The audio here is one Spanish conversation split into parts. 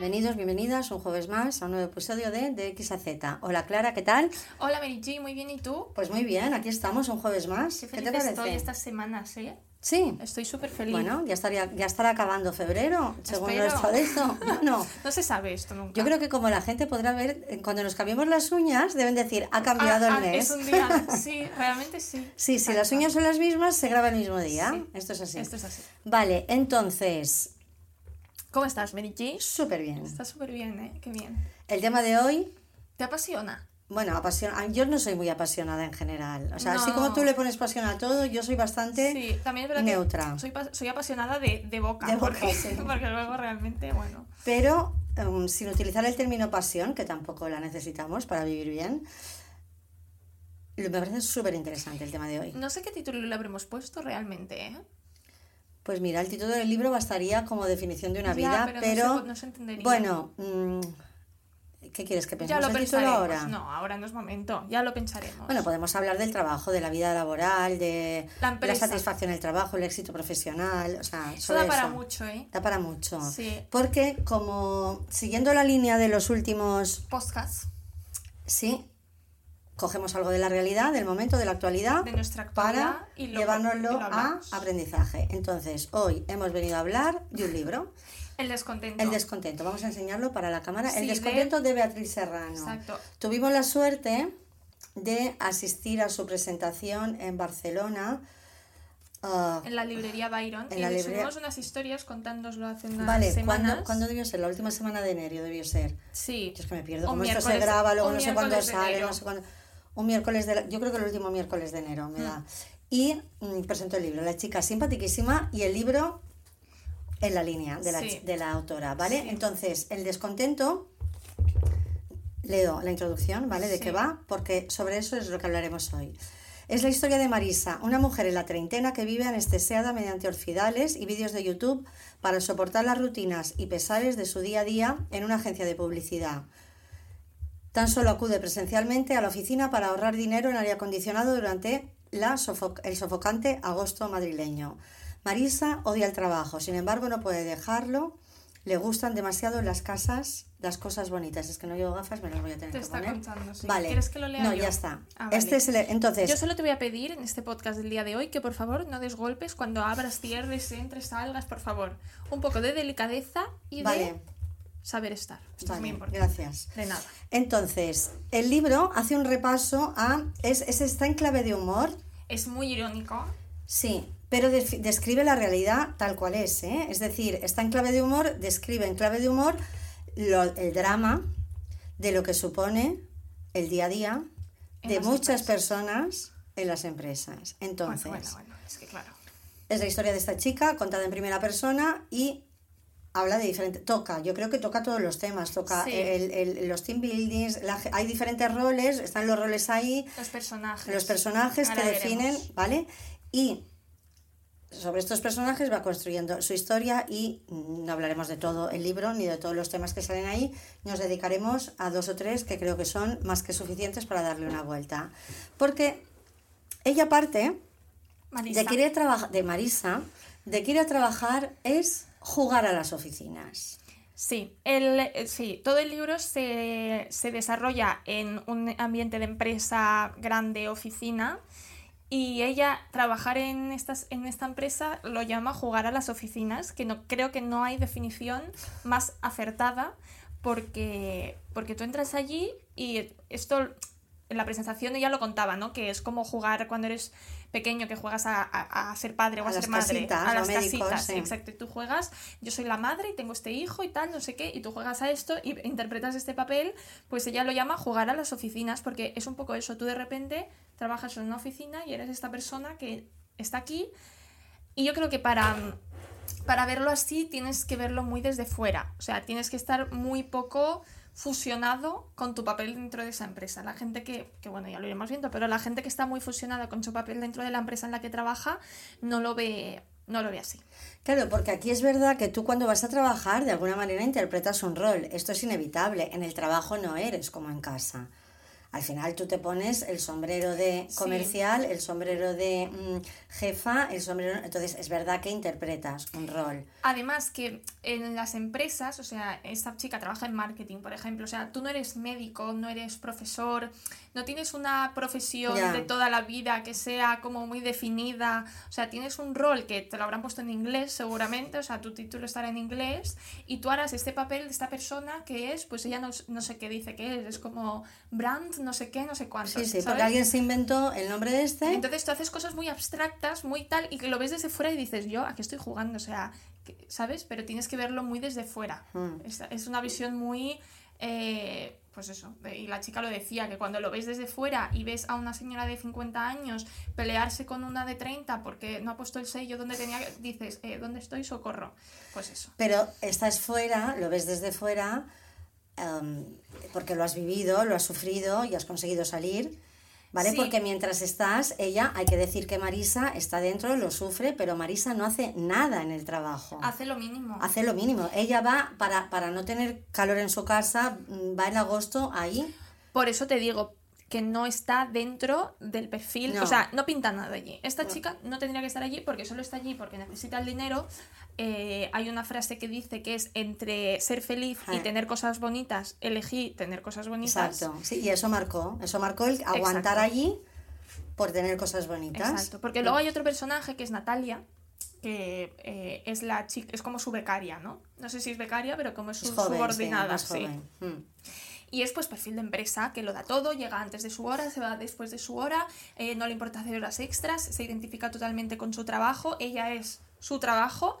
Bienvenidos, bienvenidas un jueves más a un nuevo episodio de, de X a Z. Hola Clara, ¿qué tal? Hola G, muy bien, ¿y tú? Pues muy bien, aquí estamos un jueves más. Qué ¿Qué, feliz te parece? estoy estas semanas, ¿eh? Sí. Estoy súper feliz. Bueno, ya estaría, ya estará acabando febrero, según Espero. nuestro de esto. No. No se sabe esto nunca. Yo creo que como la gente podrá ver, eh, cuando nos cambiemos las uñas, deben decir, ha cambiado Ah, el ah, mes. Es un día, sí, realmente sí. Sí, si las uñas son las mismas, se graba el mismo día. Sí. Esto es así. Esto es así. Vale, entonces, ¿Cómo estás, Mary G? súper bien. Estás súper bien, ¿eh? Qué bien. El tema de hoy, ¿Te apasiona? bueno, apasiona. Yo no soy muy apasionada en general. O sea, así como tú le pones pasión a todo, yo soy bastante Sí, también es verdad neutra. que soy, soy apasionada de, de boca. De boca, porque, sí. porque luego realmente, bueno. Pero um, sin utilizar el término pasión, que tampoco la necesitamos para vivir bien, me parece súper interesante el tema de hoy. No sé qué título le habremos puesto realmente, ¿eh? Pues mira, el título del libro bastaría como definición de una Ya, vida, pero no se- no se entendería. bueno, mm, ¿qué quieres que Ya pensemos lo el título pensaremos. ahora? No, ahora no es momento. Ya lo pensaremos. Bueno, podemos hablar del trabajo, de la vida laboral, de La la, satisfacción del trabajo, el éxito profesional, o sea, Eso da para eso. mucho, ¿eh? Da para mucho. Sí. Porque como siguiendo la línea de los últimos, Podcast. sí, cogemos algo de la realidad, del momento, de la actualidad, De nuestra actualidad para y lo- llevárnoslo y lo a aprendizaje. Entonces, hoy hemos venido a hablar de un libro, El descontento. El descontento. Vamos a enseñarlo para la cámara. El Sí, descontento de Beatriz Serrano. Exacto. Tuvimos la suerte de asistir a su presentación en Barcelona. ah, En la librería Byron. En y la le librería- subimos unas historias contándonoslo hace unas vale, semanas. ¿cuándo, ¿cuándo debió ser? La última semana de enero debió ser. Sí. Yo es que me pierdo. Como esto se graba, luego no sé cuándo sale, no sé cuándo. Un miércoles de la- Yo creo que el último miércoles de enero me da. Y mm, presentó el libro. La chica simpaticísima y el libro en la línea de la, Sí. de la autora, ¿vale? Sí. Entonces, el descontento. Leo la introducción, ¿vale? De Sí. qué va, porque sobre eso es lo que hablaremos hoy. Es la historia de Marisa, una mujer en la treintena que vive anestesiada mediante orfidales y vídeos de YouTube para soportar las rutinas y pesares de su día a día en una agencia de publicidad. Tan solo acude presencialmente a la oficina para ahorrar dinero en aire acondicionado durante la sofoc- el sofocante agosto madrileño. Marisa odia el trabajo, sin embargo no puede dejarlo. Le gustan demasiado las casas, las cosas bonitas. Es que no llevo gafas, me las voy a tener Te que está poner. contando, sí. Vale. ¿Quieres que lo lea No, yo? ya está. Ah, vale. Este es el, entonces, Yo solo te voy a pedir en este podcast del día de hoy que por favor no des golpes cuando abras, cierres, entres, salgas, por favor. Un poco de delicadeza y vale, de saber estar. Esto es vale, muy importante. gracias. De nada. Entonces, el libro hace un repaso a es, es está en clave de humor, Es muy irónico. Sí, pero def- describe la realidad tal cual es, ¿eh? Es decir, está en clave de humor, describe en clave de humor lo- el drama de lo que supone el día a día En de muchas empresas. personas en las empresas. Entonces, Bueno, bueno, bueno. Es que claro. es la historia de esta chica contada en primera persona y habla de diferentes toca yo creo que toca todos los temas toca Sí. el- el- los team buildings la hay diferentes roles están los roles ahí Los personajes. los personajes que definen. ¿vale? Y sobre estos personajes va construyendo su historia y mm, no hablaremos de todo el libro ni de todos los temas que salen ahí, nos dedicaremos a dos o tres que creo que son más que suficientes para darle una vuelta. Porque ella parte Marisa. de que ir a de Marisa, de que ir a trabajar es jugar a las oficinas. Sí, el, eh, sí, todo el libro se, se desarrolla en un ambiente de empresa grande, oficina, y ella trabajar en, estas, en esta empresa lo llama jugar a las oficinas, que no, creo que no hay definición más acertada porque, porque tú entras allí y esto en la presentación ella lo contaba, ¿no? Que es como jugar cuando eres pequeño, que juegas a, a- a ser padre o a, A ser madre. casitas, a las médicos, casitas, sí. exacto. Y tú juegas, yo soy la madre y tengo este hijo y tal, no sé qué, y tú juegas a esto y interpretas este papel, pues ella lo llama jugar a las oficinas, porque es un poco eso, tú de repente trabajas en una oficina y eres esta persona que está aquí, y yo creo que para, para verlo así tienes que verlo muy desde fuera, o sea, tienes que estar muy poco fusionado con tu papel dentro de esa empresa. La gente que, que, bueno, ya lo iremos viendo, pero la gente que está muy fusionada con su papel dentro de la empresa en la que trabaja no lo ve, no lo ve así. Claro, porque aquí es verdad que tú cuando vas a trabajar de alguna manera interpretas un rol. Esto es inevitable. En el trabajo no eres como en casa. Al final tú te pones el sombrero de comercial, el sombrero de mm, jefa, el sombrero... Entonces es verdad que interpretas un rol. Además que en las empresas, o sea, esta chica trabaja en marketing, por ejemplo, o sea, tú no eres médico, no eres profesor, no tienes una profesión de toda la vida que sea como muy definida, o sea, tienes un rol que te lo habrán puesto en inglés seguramente, o sea, tu título estará en inglés y tú harás este papel de esta persona que es, pues ella no, no sé qué dice que es, es como brand no sé qué, no sé cuánto. Sí, sí, porque alguien se inventó el nombre de este. Entonces tú haces cosas muy abstractas, muy tal, y que lo ves desde fuera y dices, yo aquí estoy jugando, o sea, ¿sabes? Pero tienes que verlo muy desde fuera. Hmm. Es, una visión muy... Eh, pues eso, y la chica lo decía, que cuando lo ves desde fuera y ves a una señora de 50 años pelearse con una de 30 porque no ha puesto el sello donde tenía dices, eh, ¿dónde estoy? Socorro. Pues eso. Pero estás fuera, lo ves desde fuera Em, porque lo has vivido, lo has sufrido y has conseguido salir. ¿Vale? Porque mientras estás, ella, hay que decir que Marisa está dentro, lo sufre, pero Marisa no hace nada en el trabajo. Hace lo mínimo. Hace lo mínimo. Ella va, para, para no tener calor en su casa, mm, va en agosto ahí. Por eso te digo, que no está dentro del perfil, o sea, no pinta nada allí. Esta chica no tendría que estar allí porque solo está allí porque necesita el dinero. Eh, hay una frase que dice que es entre ser feliz y ah. tener cosas bonitas, elegí tener cosas bonitas. Exacto, sí, y eso marcó, eso marcó el aguantar allí por tener cosas bonitas. Exacto, porque luego hay otro personaje que es Natalia, que eh, es la chica, es como su becaria, ¿no? No sé si es becaria, pero como es su subordinada, sí. Mm. Y es pues perfil de empresa que lo da todo, llega antes de su hora, se va después de su hora, eh, no le importa hacer horas extras, se identifica totalmente con su trabajo, ella es su trabajo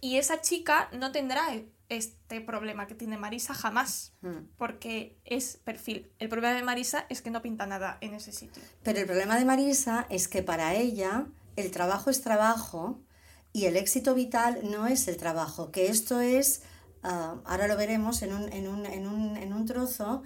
y esa chica no tendrá este problema que tiene Marisa jamás, hmm. porque es perfil. El problema de Marisa es que no pinta nada en ese sitio. Pero el problema de Marisa es que para ella el trabajo es trabajo y el éxito vital no es el trabajo, que esto es Ah, ahora lo veremos en un, en un, en un, en un trozo,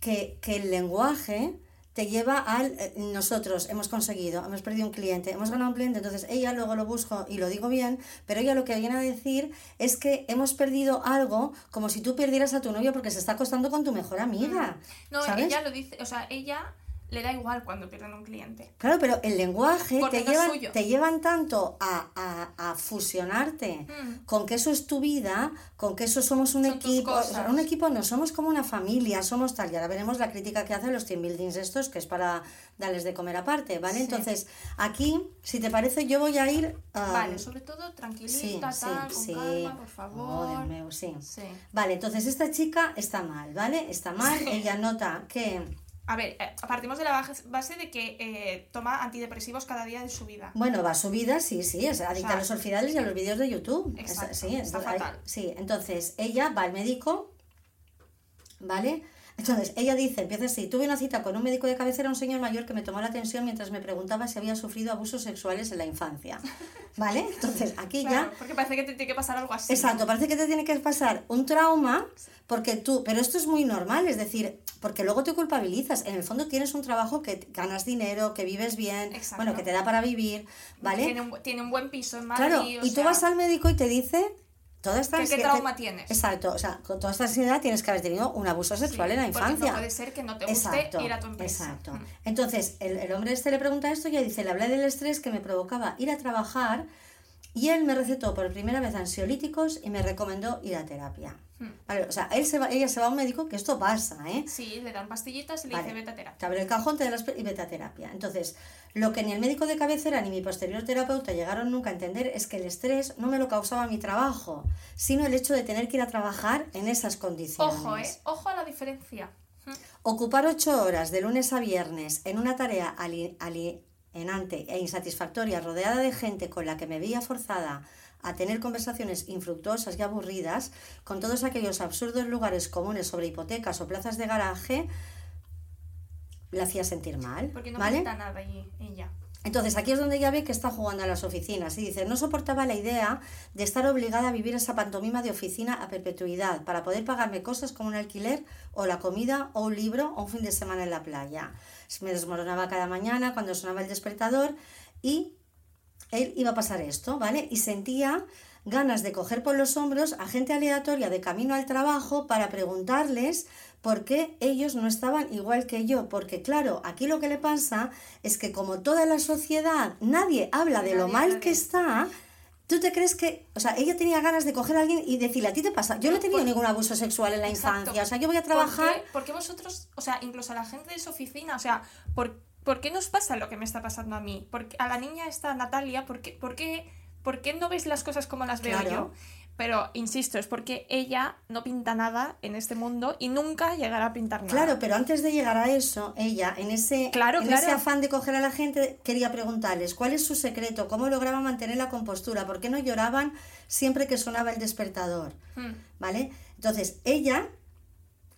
que, que, el lenguaje te lleva al... Eh, nosotros hemos conseguido, hemos perdido un cliente, hemos ganado un cliente, entonces ella luego lo busco y lo digo bien, pero ella lo que viene a decir es que hemos perdido algo como si tú perdieras a tu novio porque se está acostando con tu mejor amiga. Mm. No, ella lo dice, o sea, ella le da igual cuando pierden un cliente. Claro, pero el lenguaje te, llevan, te llevan tanto a, a, a fusionarte mm. con que eso es tu vida, con que eso somos un equipo. un equipo no somos como una familia, somos tal. Y ahora veremos la crítica que hacen los team buildings estos, que es para darles de comer aparte, ¿vale? Entonces, aquí, si te parece, yo voy a ir. vale, sobre todo tranquilita, tal, con calma, por favor. sí. Vale, entonces esta chica está mal, ¿vale? Está mal, ella nota que a ver, eh, partimos de la base de que eh, toma antidepresivos cada día de su vida. Bueno, va a su vida, sí, sí, es adicta a los orfidales y a los vídeos de YouTube. Exacto, sí, está fatal. sí, entonces ella va al médico, ¿vale? Entonces, ella dice, empieza así, tuve una cita con un médico de cabecera, un señor mayor que me tomó la atención mientras me preguntaba si había sufrido abusos sexuales en la infancia. ¿Vale? Entonces, aquí ya... Porque parece que te tiene que pasar algo así. Exacto, parece que te tiene que pasar un trauma porque tú, pero esto es muy normal, es decir, porque luego te culpabilizas. En el fondo tienes un trabajo que ganas dinero, que vives bien, bueno, que te da para vivir, ¿vale? Tiene un, buen piso en Madrid. Claro, y tú vas al médico y te dice toda esta ¿Qué, trauma tienes? Exacto, o sea, con toda esta ansiedad tienes que haber tenido un abuso sexual en la infancia. No puede ser que no te guste ir a tu empresa. Exacto. Mm. Entonces, el, el, hombre este le pregunta esto y ella dice, le hablé del estrés que me provocaba ir a trabajar y él me recetó por primera vez ansiolíticos y me recomendó ir a terapia. Hmm. o sea, él se va, ella se va a un médico, que esto pasa, ¿eh? Sí, le dan pastillitas y le dice vete a terapia. Te abre el cajón, te da las y vete a terapia. Entonces, lo que ni el médico de cabecera ni mi posterior terapeuta llegaron nunca a entender es que el estrés no me lo causaba mi trabajo, sino el hecho de tener que ir a trabajar en esas condiciones. Ojo, ¿eh? Ojo a la diferencia. Ocupar ocho horas de lunes a viernes en una tarea ali, enante e insatisfactoria, rodeada de gente con la que me veía forzada a tener conversaciones infructuosas y aburridas, con todos aquellos absurdos lugares comunes sobre hipotecas o plazas de garaje, la hacía sentir mal. Porque no ¿vale? nada ella. Entonces aquí es donde ya ve que está jugando a las oficinas y dice, no soportaba la idea de estar obligada a vivir esa pantomima de oficina a perpetuidad para poder pagarme cosas como un alquiler o la comida o un libro o un fin de semana en la playa. Me desmoronaba cada mañana cuando sonaba el despertador y él iba a pasar esto, ¿vale? Y sentía ganas de coger por los hombros a gente aleatoria de camino al trabajo para preguntarles por qué ellos no estaban igual que yo. Porque claro, aquí lo que le pasa es que como toda la sociedad, nadie habla de lo mal que está. ¿Tú te crees que, o sea, ella tenía ganas de coger a alguien y decirle, a ti te pasa? Yo no he tenido pues- ningún abuso sexual en la Exacto. infancia, o sea, yo voy a ¿Por trabajar... qué, por qué vosotros, o sea, incluso a la gente de su oficina, o sea, ¿por, por qué nos pasa lo que me está pasando a mí? Porque a la niña esta Natalia, ¿por qué, por qué, por qué no ves las cosas como las veo Claro. yo? Pero, insisto, es porque ella no pinta nada en este mundo y nunca llegará a pintar nada. Claro, pero antes de llegar a eso, ella, en ese, Claro, en claro. ese afán de coger a la gente, quería preguntarles cuál es su secreto, cómo lograban mantener la compostura, por qué no lloraban siempre que sonaba el despertador, Hmm. ¿vale? Entonces, ella,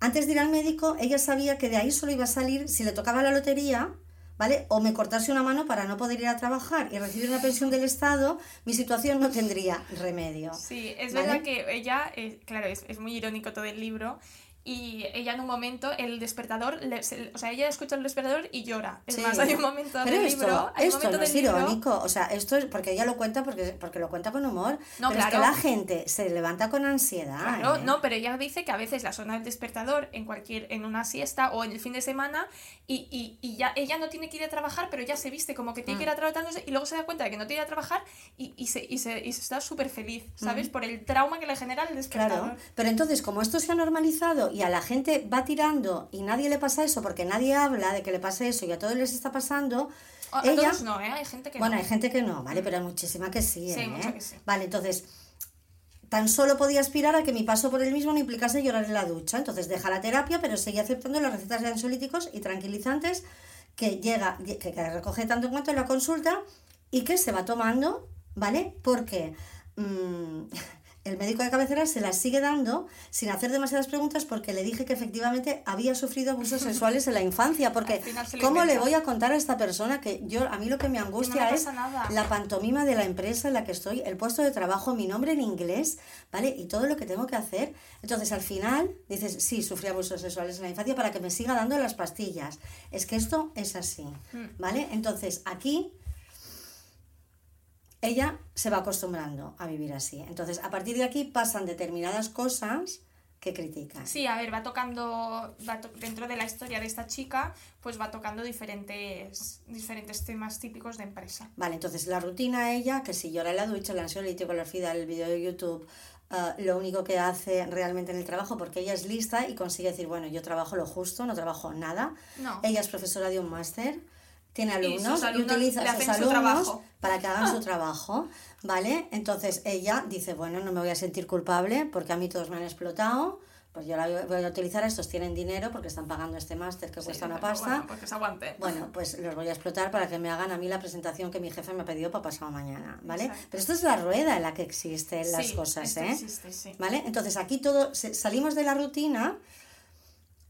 antes de ir al médico, ella sabía que de ahí solo iba a salir si le tocaba la lotería, ¿vale? O me cortase una mano para no poder ir a trabajar y recibir una pensión del Estado, mi situación no tendría remedio. Sí, es ¿Vale? verdad que ella, eh, claro, es, es muy irónico todo el libro. Y ella en un momento, el despertador, le- se- o sea, ella escucha el despertador y llora. Es Sí. más, hay un momento Pero del esto, libro. Hay un esto momento no es libro- irónico, o sea, esto es porque ella lo cuenta porque, porque lo cuenta con humor. No, pero es que claro. la gente se levanta con ansiedad. Claro, ¿eh? no, pero ella dice que a veces la zona del despertador en cualquier, en una siesta o en el fin de semana y, y, y ya ella no tiene que ir a trabajar, pero ya se viste como que tiene que ir a trabajar y luego se da cuenta de que no tiene que ir a trabajar y, y se, y, se, y se está súper feliz, ¿sabes? Por el trauma que le genera el despertador. Claro, pero entonces como esto se ha normalizado y a la gente va tirando y nadie le pasa eso porque nadie habla de que le pase eso y a todos les está pasando, A, a ella... todos no, ¿eh? Hay gente que Bueno, no. hay gente que no, ¿vale? Pero hay muchísima que sí, Sí, ¿eh? mucha que sí. Vale, entonces, tan solo podía aspirar a que mi paso por el mismo no implicase llorar en la ducha. Entonces deja la terapia, pero seguía aceptando las recetas de ansiolíticos y tranquilizantes que llega, que, que recoge tanto en cuanto en la consulta y que se va tomando, ¿vale? Porque mm, el médico de cabecera se las sigue dando sin hacer demasiadas preguntas porque le dije que efectivamente había sufrido abusos sexuales en la infancia. Porque, ¿cómo le voy a contar a esta persona que yo, a mí lo que me angustia es pasa nada. la pantomima de la empresa en la que estoy, el puesto de trabajo, mi nombre en inglés, ¿vale? Y todo lo que tengo que hacer. Entonces, al final, dices, sí, sufrí abusos sexuales en la infancia para que me siga dando las pastillas. Es que esto es así, ¿vale? Entonces, aquí ella se va acostumbrando a vivir así. Entonces, a partir de aquí pasan determinadas cosas que critican. Sí, a ver, va tocando, va to- dentro de la historia de esta chica, pues va tocando diferentes, diferentes temas típicos de empresa. Vale, entonces la rutina ella, que si llora en la ducha, el ansiolítico, el orfidal, el vídeo de YouTube, ah, lo único que hace realmente en el trabajo, porque ella es lista y consigue decir, bueno, yo trabajo lo justo, no trabajo nada. No. Ella es profesora de un máster, tiene Y alumnos y, alumnos utiliza le a sus su alumnos trabajo. para que hagan su trabajo, ¿vale? Entonces ella dice, bueno, no me voy a sentir culpable porque a mí todos me han explotado, pues yo la voy- a utilizar, estos tienen dinero porque están pagando este máster que cuesta una pasta. Bueno, pues que se aguante. Bueno, pues los voy a explotar para que me hagan a mí la presentación que mi jefe me ha pedido para pasado mañana, ¿vale? Exacto. Pero esto es la rueda en la que existen las Sí, cosas, esto ¿eh? existe, sí. ¿Vale? Entonces aquí todo, salimos de la rutina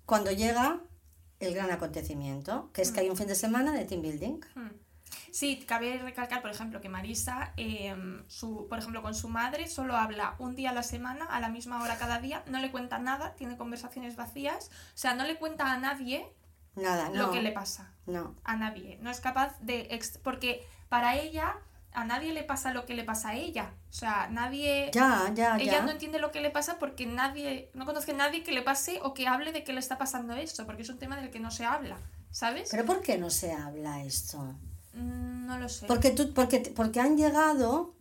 cuando llega el gran acontecimiento, que es que hay un fin de semana de team building. Hmm. Sí, cabe recalcar, por ejemplo, que Marisa, eh, su, por ejemplo, con su madre solo habla un día a la semana, a la misma hora cada día, no le cuenta nada, tiene conversaciones vacías, o sea, no le cuenta a nadie Nada, no. lo que le pasa. No. A nadie. No es capaz de... ex- porque para ella, a nadie le pasa lo que le pasa a ella. O sea, nadie... Ya, ya, Ella ya. no entiende lo que le pasa porque nadie, no conoce a nadie que le pase o que hable de que le está pasando esto, porque es un tema del que no se habla, ¿sabes? Pero ¿por qué no se habla esto? Mm, no lo sé. Porque, tú, porque, porque han llegado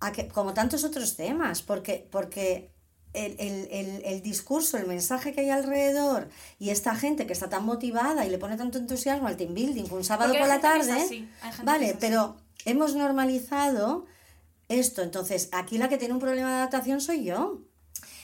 a que, como tantos otros temas, porque, porque el, el, el, el discurso, el mensaje que hay alrededor y esta gente que está tan motivada y le pone tanto entusiasmo al team building un sábado Porque por la tarde, vale, pero hemos normalizado esto, entonces aquí la que tiene un problema de adaptación soy yo.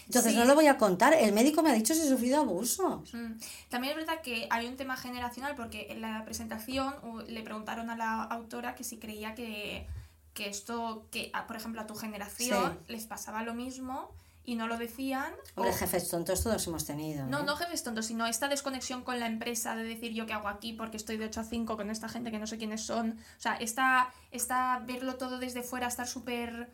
Entonces Sí. no lo voy a contar, el médico me ha dicho si he sufrido abusos. Mm. También es verdad que hay un tema generacional porque en la presentación le preguntaron a la autora que si creía que, que esto, que por ejemplo a tu generación les pasaba lo mismo y no lo decían. Hombre, o- jefes tontos todos hemos tenido. No, ¿eh? no jefes tontos, sino esta desconexión con la empresa de decir yo qué hago aquí porque estoy de 8 a 5 con esta gente que no sé quiénes son. O sea, esta, esta verlo todo desde fuera, estar súper...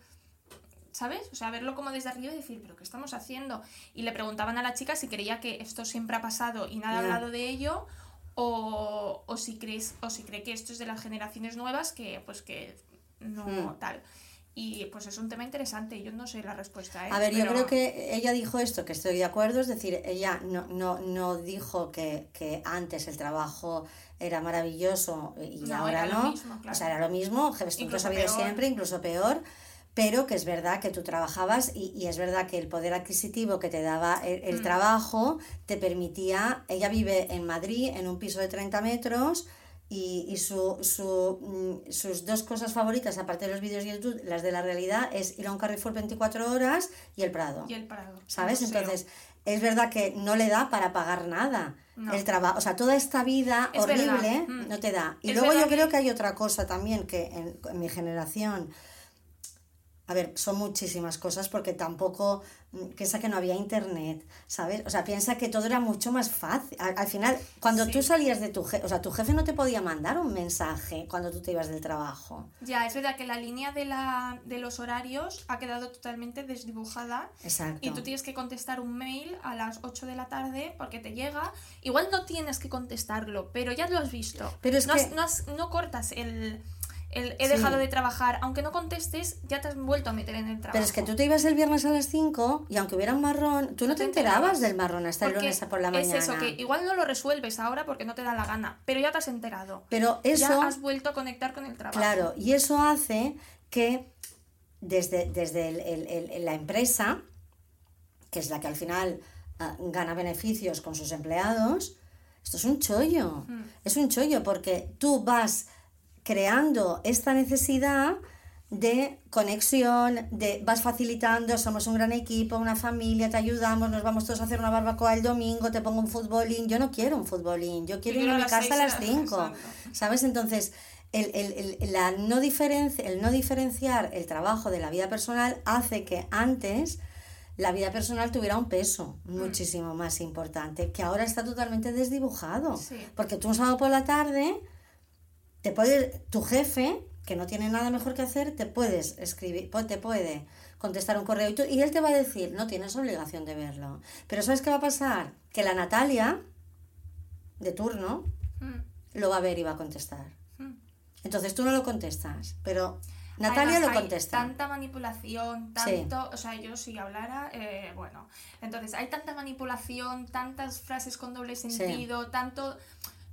¿Sabes? O sea, verlo como desde arriba y decir, pero ¿qué estamos haciendo? Y le preguntaban a la chica si creía que esto siempre ha pasado y nada ha Ya. hablado de ello o, o si crees, o si cree que esto es de las generaciones nuevas que pues que no Hmm. tal. Y pues es un tema interesante, yo no sé la respuesta. ¿eh? A ver, yo creo que ella dijo esto, que estoy de acuerdo, es decir, ella no, no, no dijo que, que antes el trabajo era maravilloso y No, ahora era lo no. mismo, O claro. sea, era lo mismo, lo peor. siempre, incluso peor, pero que es verdad que tú trabajabas y, y es verdad que el poder adquisitivo que te daba el, el Mm. trabajo te permitía, ella vive en Madrid en un piso de 30 metros. Y, y su, su, mm, sus dos cosas favoritas, aparte de los vídeos de YouTube, las de la realidad, es ir a un Carrefour 24 horas y el Prado. Y el Prado. ¿Sabes? Entonces, es verdad que no le da para pagar nada. No. El trabajo, o sea, toda esta vida Es horrible. Mm. no te da. Y Es luego yo creo que- que hay otra cosa también que en, en mi generación, a ver, son muchísimas cosas porque tampoco mm, piensa que no había internet, ¿sabes? O sea, piensa que todo era mucho más fácil. Al, al final, cuando Sí. tú salías de tu jefe, o sea, tu jefe no te podía mandar un mensaje cuando tú te ibas del trabajo. Ya, es verdad que la línea de, la, de los horarios ha quedado totalmente desdibujada Exacto. y tú tienes que contestar un mail a las 8 de la tarde porque te llega. Igual no tienes que contestarlo, pero ya lo has visto. Pero es no, que- has- no, has- no cortas el, el he Sí. dejado de trabajar. Aunque no contestes, ya te has vuelto a meter en el trabajo. Pero es que tú te ibas el viernes a las 5 y aunque hubiera un marrón, tú no te enterabas del marrón hasta el lunes por la es mañana. eso, que igual no lo resuelves ahora porque no te da la gana, pero ya te has enterado. Pero eso, Ya has vuelto a conectar con el trabajo. claro, y eso hace que desde, desde el- el- el- la empresa, que es la que al final ah, gana beneficios con sus empleados, esto es un chollo. Mm. Es un chollo porque tú vas creando esta necesidad de conexión, de vas facilitando, somos un gran equipo, una familia, te ayudamos, nos vamos todos a hacer una barbacoa el domingo, te pongo un futbolín, yo no quiero un futbolín, yo quiero ir a mi casa a las 5, exacto. ¿sabes? Entonces, el, el- el- la no diferencia, el no diferenciar el trabajo de la vida personal hace que antes la vida personal tuviera un peso Mm. muchísimo más importante, que ahora está totalmente desdibujado. Sí. Porque tú un sábado por la tarde, te puede, tu jefe, que no tiene nada mejor que hacer, te puedes escribir, te puede contestar un correo y, tú- y él te va a decir, no tienes obligación de verlo. Pero ¿sabes qué va a pasar? Que la Natalia, de turno, Mm, lo va a ver y va a contestar. mm. Entonces tú no lo contestas, pero Natalia Además, lo hay contesta. Tanta manipulación, Sí. tanto. O sea, yo si hablara, eh, bueno. Entonces, hay tanta manipulación, tantas frases con doble sentido, tanto.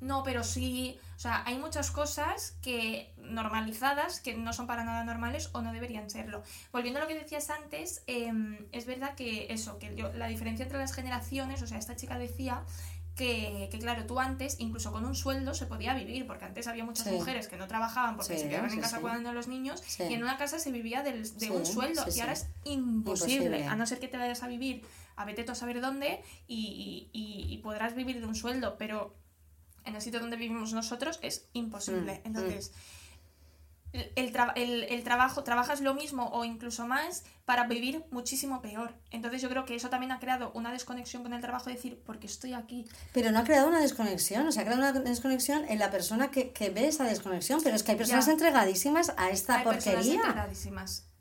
No, pero sí. O sea, hay muchas cosas que normalizadas que no son para nada normales o no deberían serlo. Volviendo a lo que decías antes, em, es verdad que eso, que yo, la diferencia entre las generaciones, o sea, esta chica decía que, que, claro, tú antes, incluso con un sueldo, se podía vivir, porque antes había muchas Sí. mujeres que no trabajaban porque Sí, se quedaban en casa cuidando a los niños y en una casa se vivía del- de un sueldo y ahora es imposible, Imposible. a no ser que te vayas a vivir a vete tú a saber dónde y, y- y podrás vivir de un sueldo, pero en el sitio donde vivimos nosotros es imposible. Mm, Entonces, el, el tra- el- el trabajo, trabajas lo mismo o incluso más para vivir muchísimo peor. Entonces yo creo que eso también ha creado una desconexión con el trabajo, decir, porque estoy aquí. Pero no ha creado una desconexión, o sea, ha creado una desconexión en la persona que, que ve esa desconexión, pero es que hay personas Ya. entregadísimas a esta Hay personas porquería.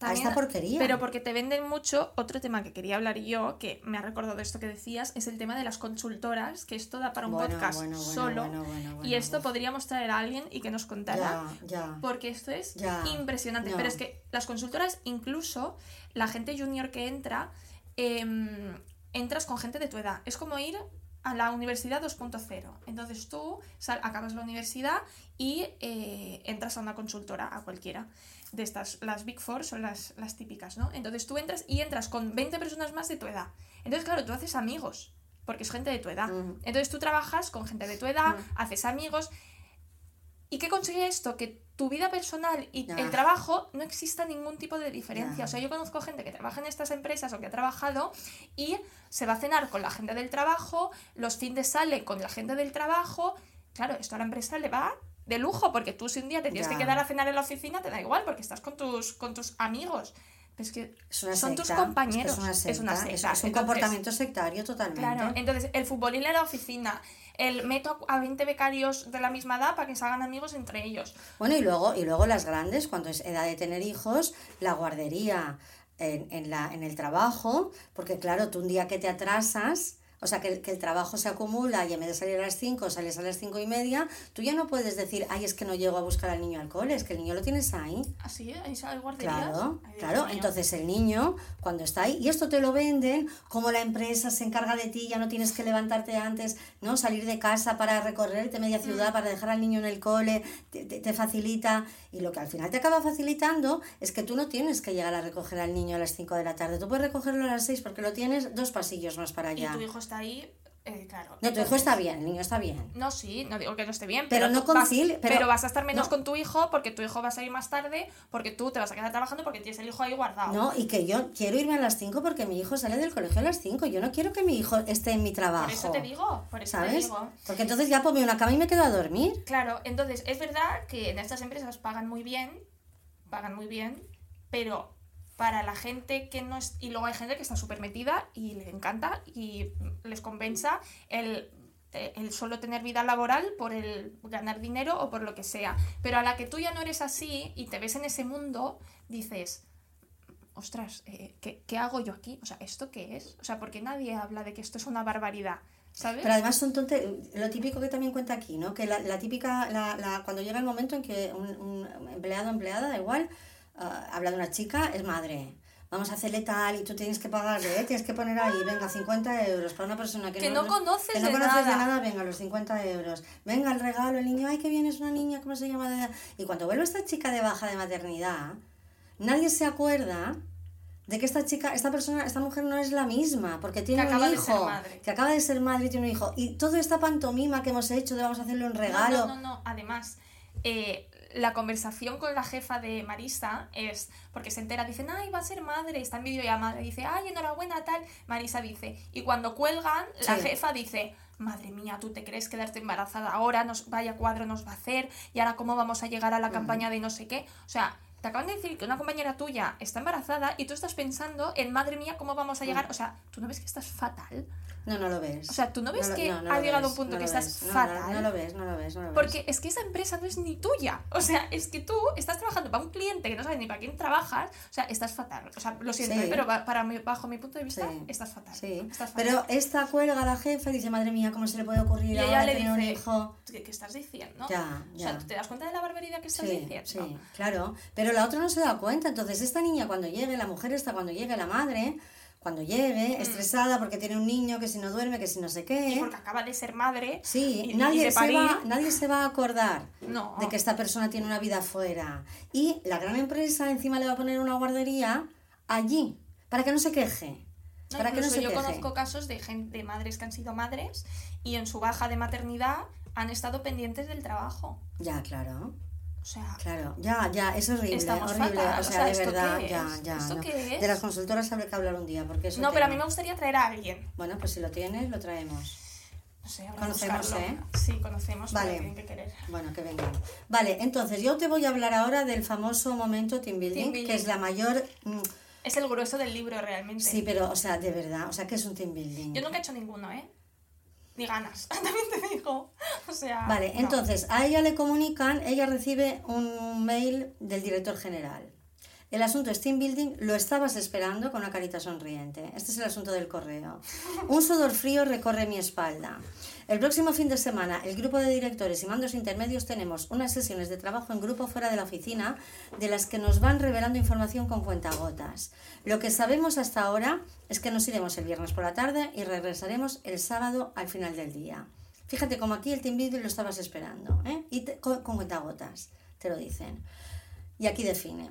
Enteradísimas. A esta porquería. Pero porque te venden mucho, otro tema que quería hablar yo, que me ha recordado esto que decías, es el tema de las consultoras, que esto da para un Bueno, podcast bueno, bueno, solo. bueno, bueno, y bueno, esto podríamos traer a alguien y que nos contara. Ya, ya. Porque esto es Ya, impresionante. no. Pero es que las consultoras, incluso la gente junior que entra, em, entras con gente de tu edad. Es como ir a la universidad 2.0. Entonces tú sal- acabas la universidad y eh, entras a una consultora, a cualquiera de estas. Las Big Four son las, las típicas, ¿no? Entonces tú entras y entras con 20 personas más de tu edad. Entonces, claro, tú haces amigos, porque es gente de tu edad. Entonces tú trabajas con gente de tu edad, haces amigos. ¿Y qué consigue esto? Que tu vida personal y el trabajo no exista ningún tipo de diferencia. O sea, yo conozco gente que trabaja en estas empresas o que ha trabajado y se va a cenar con la gente del trabajo, los fines sale con la gente del trabajo. Claro, esto a la empresa le va de lujo, porque tú si un día te tienes Ya. que quedar a cenar en la oficina, te da igual, porque estás con tus, con tus amigos. Pero es que son tus secta, compañeros. Es, que es una secta, Es una secta. es un Entonces, comportamiento sectario totalmente. Claro, entonces el futbolín en la oficina, el meto a 20 becarios de la misma edad para que se hagan amigos entre ellos. Bueno, y luego, y luego las grandes, cuando es edad de tener hijos, la guardería en, en la, en el trabajo, porque claro, tú un día que te atrasas, o sea, que, el- que el trabajo se acumula y en vez de salir a las 5 sales a las cinco y media, tú ya no puedes decir, ay, es que no llego a buscar al niño al cole, es que el niño lo tienes ahí. Así, ahí hay guarderías. Claro, claro. Entonces el niño, cuando está ahí, y esto te lo venden, como la empresa se encarga de ti, ya no tienes que levantarte antes, ¿no? Salir de casa para recorrerte media ciudad, Mm. para dejar al niño en el cole, te, te- te facilita. Y lo que al final te acaba facilitando es que tú no tienes que llegar a recoger al niño a las 5 de la tarde. Tú puedes recogerlo a las 6 porque lo tienes dos pasillos más para Y allá. tu hijo está ahí, eh, claro. No, tu hijo está bien, el niño está bien. No, sí, no digo que no esté bien, Pero pero, no vas- concili- pero, pero- vas a estar menos no. con tu hijo porque tu hijo va a salir más tarde, porque tú te vas a quedar trabajando porque tienes el hijo ahí guardado. No, y que yo quiero irme a las 5 porque mi hijo sale del colegio a las 5. Yo no quiero que mi hijo esté en mi trabajo. por eso te digo, por eso te ¿Sabes? digo. Porque entonces ya ponme una cama y me quedo a dormir. Claro, entonces es verdad que en estas empresas pagan muy bien, pagan muy bien, pero para la gente que no es... Y luego hay gente que está súper metida y le encanta y les compensa el, eh, el solo tener vida laboral por el ganar dinero o por lo que sea. Pero a la que tú ya no eres así y te ves en ese mundo, dices... Ostras, eh, ¿qué, ¿qué hago yo aquí? O sea, ¿esto qué es? O sea, porque nadie habla de que esto es una barbaridad, ¿sabes? Pero además son tonte lo típico que también cuenta aquí, ¿no? Que la, típica, la, la- cuando llega el momento en que un, un empleado empleada, da igual, ah, habla de una chica, es madre. Vamos a hacerle tal y tú tienes que pagarle, ¿eh? tienes que poner ahí, venga, 50 euros para una persona que, Que no conoces que no de conoces de nada. nada, venga, los 50 euros. Venga, el regalo, el niño, ay, que viene, es una niña, ¿cómo se llama? Y cuando vuelve esta chica de baja de maternidad, nadie se acuerda de que esta chica, esta persona, esta mujer no es la misma, porque tiene acaba un hijo, que acaba de ser madre y tiene un hijo. Y toda esta pantomima que hemos hecho de vamos a hacerle un regalo. No, no, no, no. Además, eh, la conversación con la jefa de Marisa es porque se entera, dicen, ay, va a ser madre, está en videollamada, dice, ay, enhorabuena, tal. Marisa dice, y cuando cuelgan, la jefa dice, madre mía, ¿tú te crees quedarte embarazada ahora? Nos, vaya cuadro nos va a hacer, y ahora cómo vamos a llegar a la campaña de no sé qué. O sea, te acaban de decir que una compañera tuya está embarazada y tú estás pensando en, madre mía, ¿cómo vamos a llegar? O sea, ¿tú no ves que estás fatal? No, no lo ves. O sea, ¿tú no ves que no, no ha llegado ves, un punto que estás fatal? No, lo ves, no lo ves, no lo ves. Porque es que esa empresa no es ni tuya. O sea, es que tú estás trabajando para un cliente que no sabes ni para quién trabajas. O sea, estás fatal. O sea, lo siento, Sí. ¿eh? pero ba- para mi- bajo mi punto de vista, Sí. estás fatal. Sí, Estás fatal. pero esta cuelga a la jefa y dice, madre mía, ¿cómo se le puede ocurrir y ahora le tener un hijo? ¿qué, qué estás diciendo? Ya, O sea, ya. ¿tú ¿te das cuenta de la barbaridad que estás Sí, diciendo? sí, claro. Pero la otra no se da cuenta. Entonces, esta niña cuando llegue, la mujer está cuando llegue, la madre, cuando llegue, estresada porque tiene un niño que si no duerme, que si no sé Mm. Y qué. porque acaba de ser madre. Sí, y- nadie, se va, nadie se va a acordar No. de que esta persona tiene una vida fuera. Y la gran empresa encima le va a poner una guardería allí, para que no se queje. No, para que no se yo queje. conozco casos de, gen- de madres que han sido madres y en su baja de maternidad han estado pendientes del trabajo. Ya, claro. O sea, Claro, ya, ya, es horrible, horrible. fatal, O o sea, sea, de ¿esto verdad, qué ya, es? ya. ¿Esto no. qué es? De las consultoras habrá que hablar un día, porque eso. no, pero a mí me gustaría traer a alguien. Bueno, pues si lo tienes, lo traemos. No sé, habrá Conocemos, buscarlo. ¿eh? Sí, conocemos, Vale. tienen que querer. Bueno, que vengan. Vale, entonces yo te voy a hablar ahora del famoso momento team building, Team building. que es la mayor. mm, Es el grueso del libro realmente. Sí, pero, o sea, de verdad, o sea, que es un team building. Yo nunca he hecho ninguno, ¿eh? Ni ganas, también te digo. O sea. Vale, no. entonces a ella le comunican, ella recibe un mail del director general. El asunto es team building, lo estabas esperando con una carita sonriente. Este es el asunto del correo. Un sudor frío recorre mi espalda. El próximo fin de semana, el grupo de directores y mandos intermedios tenemos unas sesiones de trabajo en grupo fuera de la oficina de las que nos van revelando información con cuentagotas. Lo que sabemos hasta ahora es que nos iremos el viernes por la tarde y regresaremos el sábado al final del día. Fíjate como aquí el team building lo estabas esperando, ¿eh? Y te- con, con cuentagotas, te lo dicen. Y aquí define.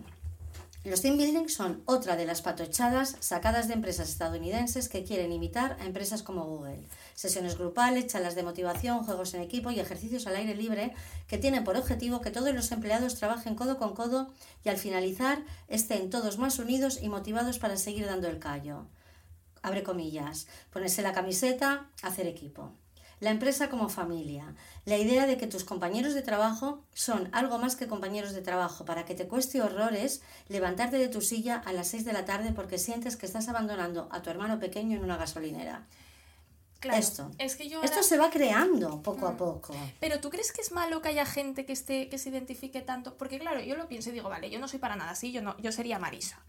Los team building son otra de las patochadas sacadas de empresas estadounidenses que quieren imitar a empresas como Google. Sesiones grupales, charlas de motivación, juegos en equipo y ejercicios al aire libre que tienen por objetivo que todos los empleados trabajen codo con codo y al finalizar estén todos más unidos y motivados para seguir dando el callo. Abre comillas, ponerse la camiseta, hacer equipo. La empresa como familia. La idea de que tus compañeros de trabajo son algo más que compañeros de trabajo, para que te cueste horrores levantarte de tu silla a las 6 de la tarde porque sientes que estás abandonando a tu hermano pequeño en una gasolinera. Claro, esto. Es que yo Esto se va creando poco a poco. Pero ¿tú crees que es malo que haya gente que esté que se identifique tanto? Porque claro, yo lo pienso y digo, vale, yo no soy para nada así, yo no, yo sería Marisa.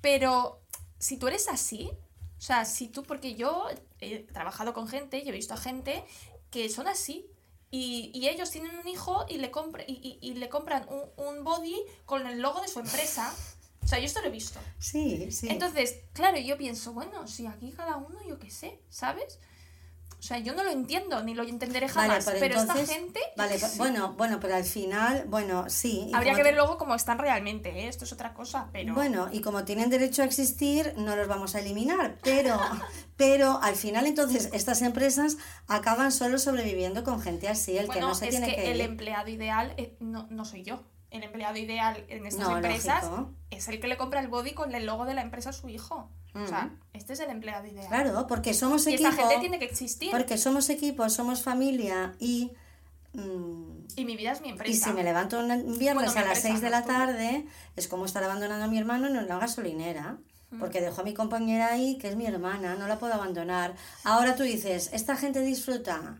Pero si tú eres así, O sea, si tú, porque yo he trabajado con gente y he visto a gente que son así. Y, y ellos tienen un hijo y le, compra, y, y- y le compran un, un body con el logo de su empresa. O sea, yo esto lo he visto. Sí, sí. Entonces, claro, yo pienso, bueno, si aquí cada uno, yo qué sé, ¿sabes? O sea, yo no lo entiendo, ni lo entenderé jamás. pero, pero entonces, esta gente. Vale, bueno, bueno, pero al final, bueno, sí. Habría que ver luego cómo están realmente, ¿eh? Esto es otra cosa, pero. Bueno, y como tienen derecho a existir, no los vamos a eliminar, pero, pero al final entonces estas empresas acaban solo sobreviviendo con gente así, el Bueno, que no se es tiene que, que, el ir. empleado ideal eh, no, no soy yo. El empleado ideal en estas No, empresas lógico. es el que le compra el body con el logo de la empresa a su hijo. O sea, Mm. este es el empleado ideal. Claro, porque somos y equipo, esta gente tiene que existir. porque somos equipo, somos familia y... mm, Y mi vida es mi empresa. Y si me levanto un viernes Bueno, a las empresa, 6 de la tarde, es como estar abandonando a mi hermano en una gasolinera. Porque dejo a mi compañera ahí, que es mi hermana, no la puedo abandonar. Ahora tú dices, esta gente disfruta.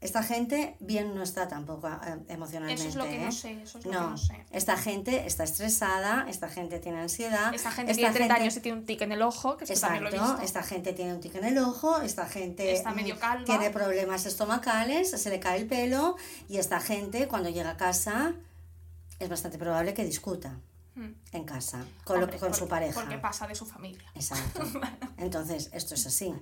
Esta gente bien no está tampoco eh, emocionalmente. Eso es lo que no ¿eh? sé, eso es lo que no sé. Esta gente está estresada, esta gente tiene ansiedad. Esta gente tiene 30 años y tiene un tic en el ojo, que esto también lo he Exacto, visto. esta gente tiene un tic en el ojo, esta gente Está mm, medio calva. tiene problemas estomacales, se le cae el pelo y esta gente cuando llega a casa es bastante probable que discuta Mm. en casa con, lo- su pareja. Porque pasa de su familia. Exacto. Entonces, esto es así,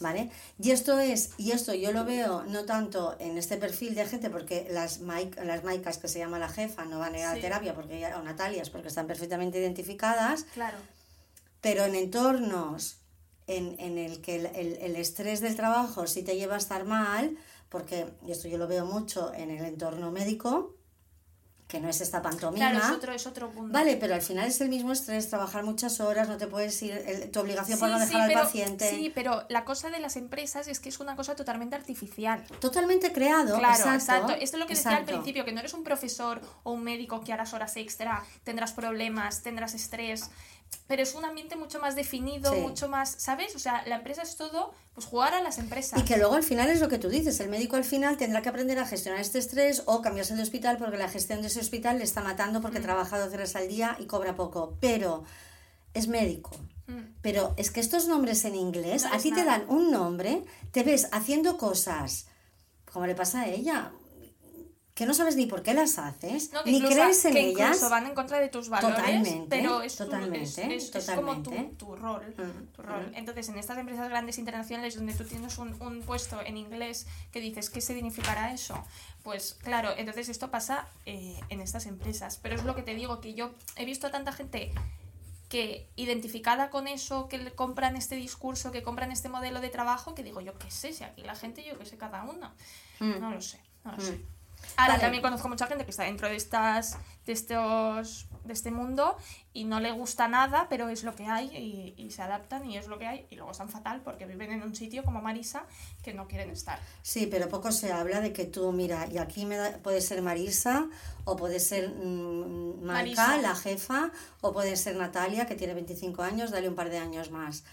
¿vale? Y esto es, y esto yo lo veo no tanto en este perfil de gente, porque las, maic- las maicas que se llama la jefa no van a ir a Sí. terapia, porque ya, o Natalias, porque están perfectamente identificadas, Claro. pero en entornos en, en el que el, el- el estrés del trabajo sí te lleva a estar mal, porque, y esto yo lo veo mucho en el entorno médico, que no es esta pantomima. Claro, es otro, es otro punto. Vale, pero al final es el mismo estrés, trabajar muchas horas, no te puedes ir, el- tu obligación por no dejar sí, al pero, paciente. Sí, pero la cosa de las empresas es que es una cosa totalmente artificial. Totalmente creado. Claro, exacto, exacto. Esto es lo que decía al principio, que no eres un profesor o un médico que harás horas extra, tendrás problemas, tendrás estrés, pero es un ambiente mucho más definido, Sí. mucho más, ¿sabes? O sea, la empresa es todo, pues jugar a las empresas. Y que luego al final es lo que tú dices, el médico al final tendrá que aprender a gestionar este estrés o cambiarse de hospital porque la gestión de ese hospital le está matando Mm. porque trabaja 12 horas al día y cobra poco. Pero es médico. Mm. Pero es que estos nombres en inglés, No a te dan un nombre, te ves haciendo cosas, como le pasa a ella, que no sabes ni por qué las haces, No, ni crees en que ellas. incluso van en contra de tus valores, Totalmente, pero es, tu- totalmente, es, es como tu, totalmente. tu rol, Mm, tu rol. mm. Entonces, en estas empresas grandes internacionales donde tú tienes un, un puesto en inglés que dices, ¿qué significará eso? Pues claro, entonces esto pasa eh, en estas empresas. Pero es lo que te digo, que yo he visto a tanta gente que identificada con eso, que compran este discurso, que compran este modelo de trabajo, que digo, yo qué sé, si aquí la gente, yo qué sé, cada uno. Mm. No lo sé, no lo sé. Ahora Vale. también conozco mucha gente que está dentro de estas, de estos, de este mundo y no le gusta nada, pero es lo que hay y, y se adaptan y es lo que hay y luego están fatal porque viven en un sitio como Marisa que no quieren estar. Sí, pero poco se habla de que tú, mira, y aquí me da- puede ser Marisa, o puede ser mm, Marca, Marisa. la jefa, o puede ser Natalia, que tiene 25 años, dale un par de años más.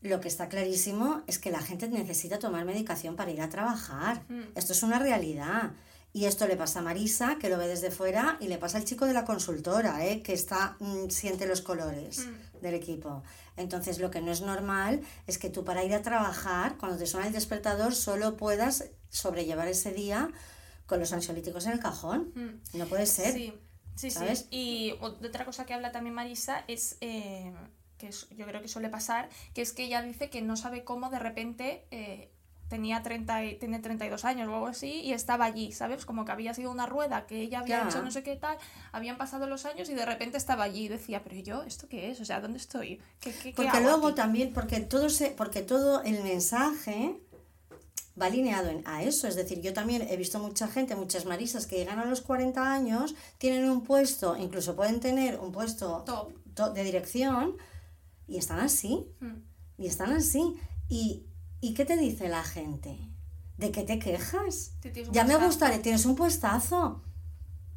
Lo que está clarísimo es que la gente necesita tomar medicación para ir a trabajar. Mm. Esto es una realidad. Y esto le pasa a Marisa, que lo ve desde fuera, y le pasa al chico de la consultora, ¿eh? que está, mm, siente los colores Mm. del equipo. Entonces, lo que no es normal es que tú para ir a trabajar, cuando te suena el despertador, solo puedas sobrellevar ese día con los ansiolíticos en el cajón. Mm. No puede ser. Sí, sí, ¿sabes? sí. Y otra cosa que habla también Marisa es, eh, que yo creo que suele pasar, que es que ella dice que no sabe cómo de repente eh, tenía 30 y, tiene 32 años o algo así y estaba allí, ¿sabes? Como que había sido una rueda que ella había Ya. hecho no sé qué tal, habían pasado los años y de repente estaba allí y decía, pero ¿y yo esto qué es? O sea, ¿dónde estoy? ¿Qué, qué, qué Porque hago luego aquí?". también, porque todo, se, porque todo el mensaje va alineado a eso. Es decir, yo también he visto mucha gente, muchas marisas que llegan a los 40 años, tienen un puesto, incluso pueden tener un puesto Top. de dirección y están así. Mm. Y están así. ¿Y, ¿Y qué te dice la gente? ¿De qué te quejas? Te Ya me gustaría, tienes un puestazo.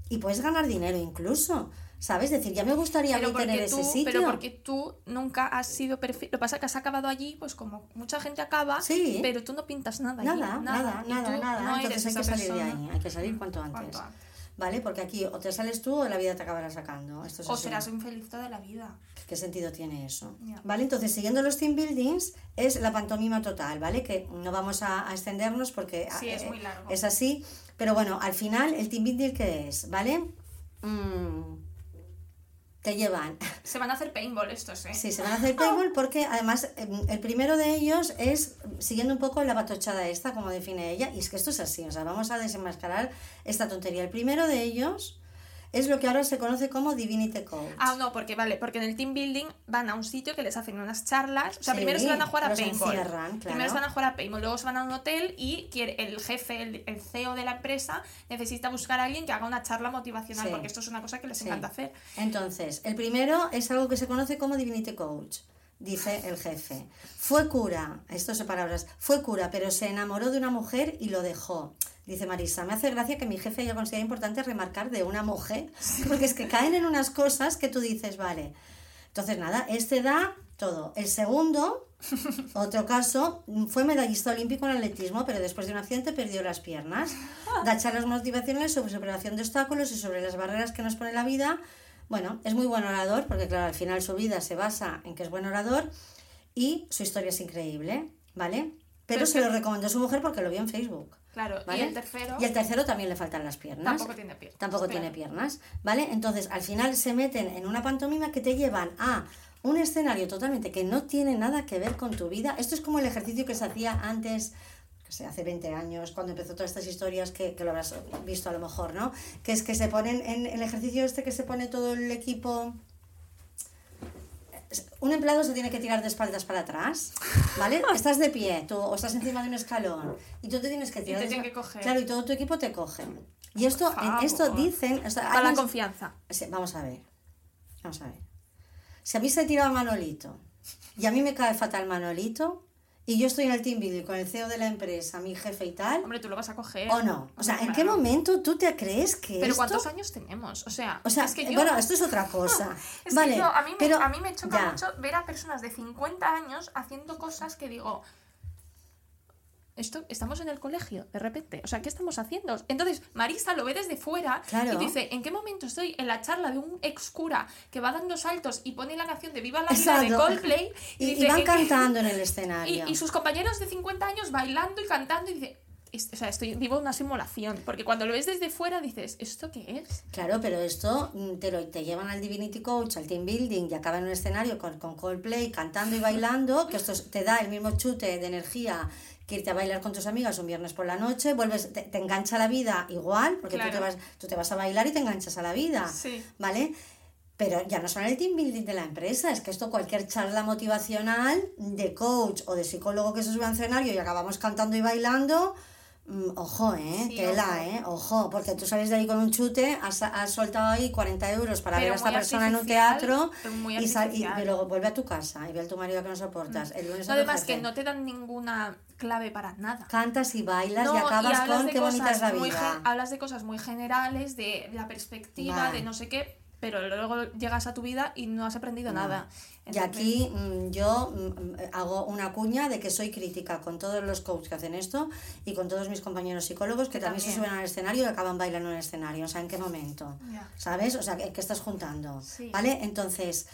Y puedes ganar dinero incluso. ¿Sabes? Es decir, ya me gustaría a mí pero tener porque, ese sitio. pero porque tú nunca has sido perfil. Lo que pasa es que has acabado allí, pues como mucha gente acaba, Sí. pero tú no pintas nada allí. Nada, nada, nada, nada. no Entonces hay que salir de ahí, hay que salir cuanto antes. antes. ¿Vale? Porque aquí o te sales tú o la vida te acabará sacando. Esto es O así. serás un feliz toda la vida. ¿Qué sentido tiene eso? ¿Vale? Entonces, siguiendo los team buildings, es la pantomima total, ¿vale? Que no vamos a, a extendernos porque Sí, eh, es muy largo. es así. Pero bueno, al final, el team building, ¿qué es? ¿Vale? Mm, te llevan Se van a hacer paintball estos, ¿eh? Sí, se van a hacer paintball porque además em, el primero de ellos es siguiendo un poco la patochada esta, como define ella, y es que esto es así, o sea, vamos a desenmascarar esta tontería. El primero de ellos es lo que ahora se conoce como Divinity Coach. Ah, no, porque vale, porque en el team building van a un sitio que les hacen unas charlas. O sea, Sí, primero se van a jugar a paintball. encierran, Primero claro. se van a jugar a paintball, luego se van a un hotel y quiere, el jefe, el, el CEO de la empresa, necesita buscar a alguien que haga una charla motivacional, Sí. porque esto es una cosa que les Sí. encanta hacer. Entonces, el primero es algo que se conoce como Divinity Coach, dice el jefe. Fue cura, esto son palabras, fue cura, pero se enamoró de una mujer y lo dejó. Dice Marisa, me hace gracia que mi jefe haya considerado importante remarcar de una mujer, porque es que caen en unas cosas que tú dices, vale. Entonces, nada, este da todo. El segundo, otro caso, fue medallista olímpico en atletismo, pero después de un accidente perdió las piernas. Da charlas motivacionales sobre superación de obstáculos y sobre las barreras que nos pone la vida. Bueno, es muy buen orador, porque claro, al final su vida se basa en que es buen orador y su historia es increíble, ¿vale? Pero Pero se lo recomendó su mujer porque lo vio en Facebook. Claro, ¿vale? y el tercero Y el tercero también le faltan las piernas. tampoco tiene piernas. Tampoco Espera. tiene piernas, ¿vale? Entonces, al final se meten en una pantomima que te llevan a un escenario totalmente que no tiene nada que ver con tu vida. Esto es como el ejercicio que se hacía antes, que sé, hace 20 años, cuando empezó todas estas historias que, que lo habrás visto a lo mejor, ¿no? Que es que se ponen en el ejercicio este que se pone todo el equipo un empleado se tiene que tirar de espaldas para atrás, ¿vale? Estás de pie, tú, o estás encima de un escalón, y tú te tienes que tirar. te de tienen que coger. Claro, y todo tu equipo te coge. Y esto, en esto dicen. o sea, Para la confianza. Vamos a ver. Vamos a ver. Si a mí se tira Manolito y a mí me cae fatal Manolito y yo estoy en el team building con el CEO de la empresa, mi jefe y tal, Hombre, tú lo vas a coger. o no. O sea, ¿en qué momento tú te crees que Pero esto... ¿cuántos años tenemos? O sea, O sea, es que yo... bueno, esto es otra cosa. Es vale, que yo, a mí, me, pero a mí me choca ya. mucho ver a personas de 50 años haciendo cosas que digo, esto, estamos en el colegio, de repente. O sea, ¿qué estamos haciendo? Entonces, Marisa lo ve desde fuera Claro. y dice, ¿en qué momento estoy en la charla de un ex cura que va dando saltos y pone la canción de Viva la Vida de. Coldplay? Y, y dice, van "¿En qué-" cantando en el escenario. y sus compañeros de 50 años bailando y cantando y dice, "Es- o sea, estoy vivo una simulación. Porque cuando lo ves desde fuera dices, ¿esto qué es? Claro, pero esto mm, te, lo, te llevan al Divinity Coach, al team building y acaba en un escenario con, con Coldplay cantando y bailando, que esto es- te da el mismo chute de energía que irte a bailar con tus amigas un viernes por la noche, vuelves, te, te engancha la vida igual, porque tú, te vas, tú te vas a bailar y te enganchas a la vida, Sí. ¿vale? Pero ya no son el team building de la empresa, es que esto cualquier charla motivacional de coach o de psicólogo que se sube al escenario y acabamos cantando y bailando, mm, ojo, ¿eh? Sí, Tela, ojo. ¿eh? Ojo, porque tú sales de ahí con un chute, has, has soltado ahí 40 euros para Pero ver a esta persona en un teatro y, sal- y, luego vuelve a tu casa y ve a tu marido que no soportas. El lunes a tu Además que no te dan ninguna clave para nada. Cantas y bailas No, y acabas con qué bonita es la vida. hablas de cosas muy generales, de la perspectiva, Vale. de no sé qué, pero luego llegas a tu vida y no has aprendido nada. Y aquí mm, yo mm, hago una cuña de que soy crítica con todos los coaches que hacen esto y con todos mis compañeros psicólogos que también, se suben al escenario y acaban bailando en el escenario. O sea, ¿en qué momento? ¿Sabes? O sea, ¿qué, estás juntando? Sí. ¿Vale? Entonces,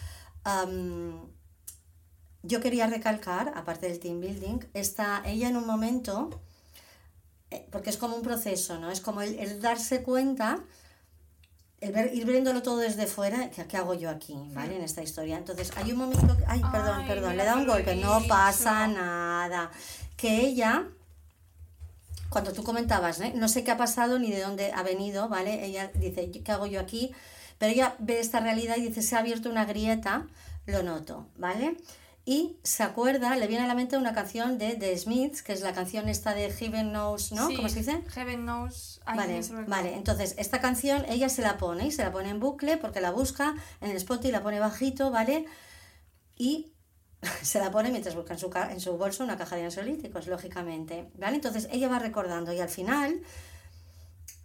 yo quería recalcar, aparte del team building, está ella en un momento, eh, porque es como un proceso, ¿no? Es como el, el darse cuenta, el ver, ir viéndolo todo desde fuera, ¿qué, hago yo aquí, ¿vale? En esta historia. Entonces, hay un momento, que- ay, perdón, Ay, perdón, le da un golpe, no pasa nada. Que ella cuando tú comentabas, ¿eh? no sé qué ha pasado ni de dónde ha venido, ¿vale? Ella dice, ¿qué hago yo aquí? Pero ella ve esta realidad y dice, se ha abierto una grieta, lo noto, ¿vale? Y se acuerda, le viene a la mente una canción de The Smiths, que es la canción esta de Heaven Knows, ¿no? Sí, ¿Cómo se dice? Heaven knows I Vale, vale, entonces esta canción ella se la pone y se la pone en bucle porque la busca en el spot y la pone bajito, ¿vale? Y se la pone mientras busca en su, en su bolso una caja de ansiolíticos, lógicamente, ¿vale? Entonces ella va recordando y al final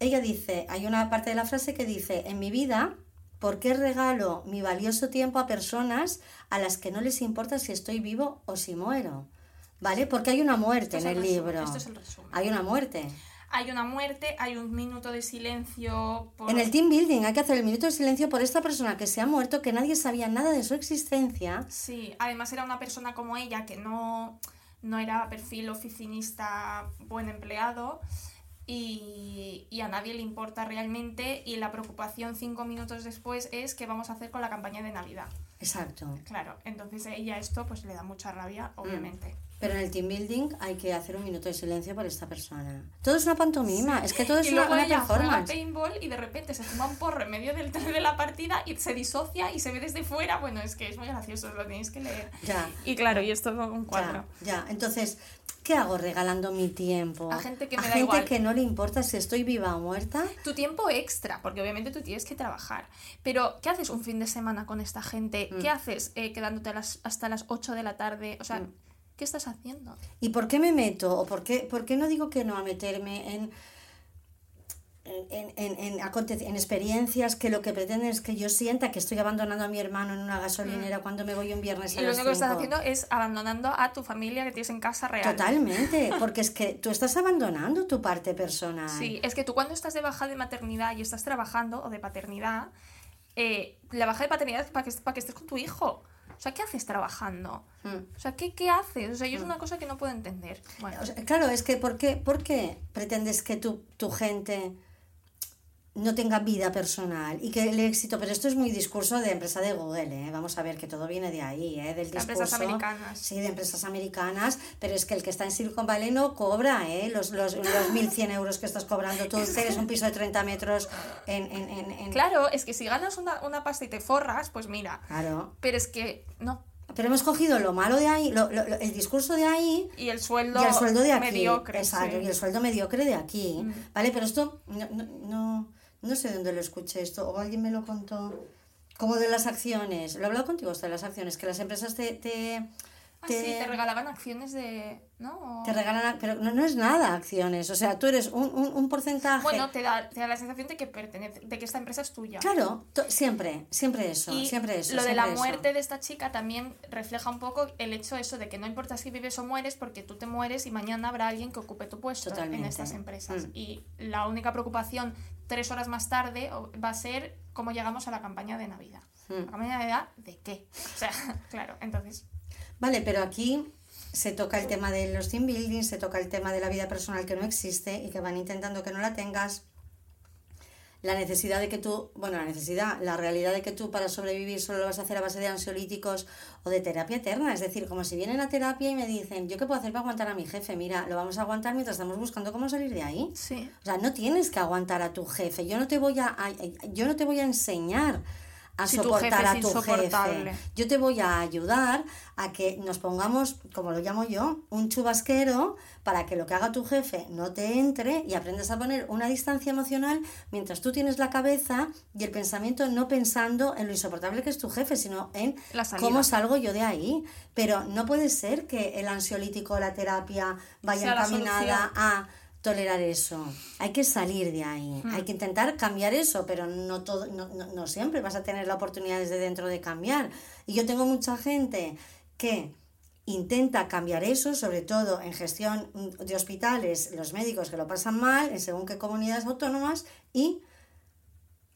ella dice, hay una parte de la frase que dice, en mi vida, ¿por qué regalo mi valioso tiempo a personas a las que no les importa si estoy vivo o si muero? ¿Vale? Porque hay una muerte en el resumen, libro. Esto es el resumen. Hay una muerte. hay una muerte, hay un minuto de silencio. Por... En el team building hay que hacer el minuto de silencio por esta persona que se ha muerto, que nadie sabía nada de su existencia. Sí, además era una persona como ella que no, no era perfil oficinista, buen empleado. Y, y, a nadie le importa realmente y la preocupación cinco minutos después es qué vamos a hacer con la campaña de Navidad. Exacto. Claro, entonces a ella esto pues le da mucha rabia, Mm. Pero en el team building hay que hacer un minuto de silencio por esta persona. Todo es una pantomima, es que todo es y una, luego una ella juega paintball y de repente se fuma un porro en medio del de la partida y se disocia y se ve desde fuera. Bueno, es que es muy gracioso, lo tenéis que leer. Ya. Y claro, y esto es un cuadro. Ya, ya. Entonces, ¿qué hago regalando mi tiempo? A gente que A me da gente igual. que no le importa si estoy viva o muerta. Tu tiempo extra, porque obviamente tú tienes que trabajar. Pero, ¿qué haces un fin de semana con esta gente? Mm. ¿Qué haces eh, quedándote a las- hasta las 8 de la tarde? O sea, Mm. ¿Qué estás haciendo? ¿Y por qué me meto? ¿O por qué, por qué no digo que no a meterme en, en, en, en, en experiencias que lo que pretenden es que yo sienta que estoy abandonando a mi hermano en una gasolinera cuando me voy un viernes a Mm. Y lo único que estás haciendo es abandonando a tu familia que tienes en casa real. Totalmente, porque es que tú estás abandonando tu parte personal. Sí, es que tú cuando estás de baja de maternidad y estás trabajando, o de paternidad, eh, la baja de paternidad es para que, para que estés con tu hijo. O sea, ¿qué haces trabajando? Mm. O sea, ¿qué, qué haces? O sea, yo es una cosa que no puedo entender. Bueno, O sea, claro, es que ¿por qué, por qué pretendes que tu, tu gente no tenga vida personal y que el éxito, pero esto es muy discurso de empresa de Google, ¿eh? vamos a ver que todo viene de ahí, ¿eh? del De discurso. empresas americanas. Sí, de empresas americanas, pero es que el que está en Silicon Valley no cobra ¿eh? los, los, los 1.100 euros que estás cobrando tú, tienes un piso de 30 metros en... en, en, en- claro, es que si ganas una, una pasta y te forras, pues mira. Claro. Pero es que no. Pero hemos cogido lo malo de ahí, lo- lo- lo- el discurso de ahí Y el sueldo, y el sueldo de aquí. mediocre. Exacto, sí. y el sueldo mediocre de aquí. Mm. ¿Vale? Pero esto no, no, no, no sé dónde lo escuché esto, o alguien me lo contó. Como de las acciones. Lo he hablado contigo esto de las acciones, que las empresas te, te, Ah, sí, te regalaban acciones de. ¿No? Te regalan, pero no, no es nada acciones. O sea, tú eres un, un, un porcentaje. Bueno, te da, te da la sensación de que pertenece, de que esta empresa es tuya. Claro, siempre, siempre eso, Y siempre eso. lo de la eso. muerte de esta chica también refleja un poco el hecho eso de que no importa si vives o mueres porque tú te mueres y mañana habrá alguien que ocupe tu puesto en estas empresas. Mm. Y la única preocupación tres horas más tarde va a ser cómo llegamos a la campaña de Navidad. Mm. ¿La campaña de Navidad de qué? O sea, claro, entonces... Vale, pero aquí se toca el tema de los team building, se toca el tema de la vida personal que no existe y que van intentando que no la tengas. La necesidad de que tú, bueno, la necesidad, la realidad de que tú para sobrevivir solo lo vas a hacer a base de ansiolíticos o de terapia eterna. Es decir, como si vienen a terapia y me dicen, ¿yo qué puedo hacer para aguantar a mi jefe? Mira, lo vamos a aguantar mientras estamos buscando cómo salir de ahí. Sí. O sea, no tienes que aguantar a tu jefe. Yo no te voy a, a- yo no te voy a enseñar a Si tu soportar jefe a tu jefe. Yo te voy a ayudar a que nos pongamos, como lo llamo yo, un chubasquero para que lo que haga tu jefe no te entre y aprendas a poner una distancia emocional mientras tú tienes la cabeza y el pensamiento no pensando en lo insoportable que es tu jefe, sino en cómo salgo yo de ahí. Pero no puede ser que el ansiolítico o la terapia vaya Sea encaminada a tolerar eso. Hay que salir de ahí. Hmm. Hay que intentar cambiar eso, pero no, todo, no, no, no siempre vas a tener la oportunidad desde dentro de cambiar. Y yo tengo mucha gente que intenta cambiar eso, sobre todo en gestión de hospitales, los médicos que lo pasan mal, en según qué comunidades autónomas, y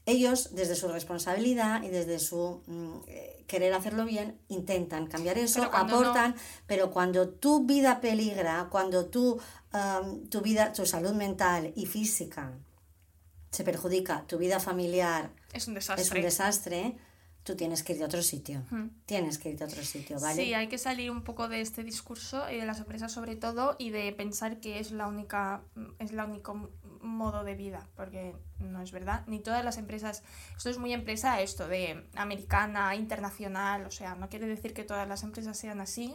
ellos, desde su responsabilidad y desde su mm, eh, querer hacerlo bien, intentan cambiar eso, Pero aportan, pero cuando tu vida peligra, cuando tu, am, tu vida, tu salud mental y física se perjudica, tu vida familiar Es un desastre. es un desastre, tú tienes que ir a otro sitio. Hmm. Tienes que ir a otro sitio, ¿vale? Sí, hay que salir un poco de este discurso y de las empresas sobre todo y de pensar que es la única es la único modo de vida, porque no es verdad. Ni todas las empresas, esto es muy empresa esto de americana, internacional, o sea, no quiere decir que todas las empresas sean así,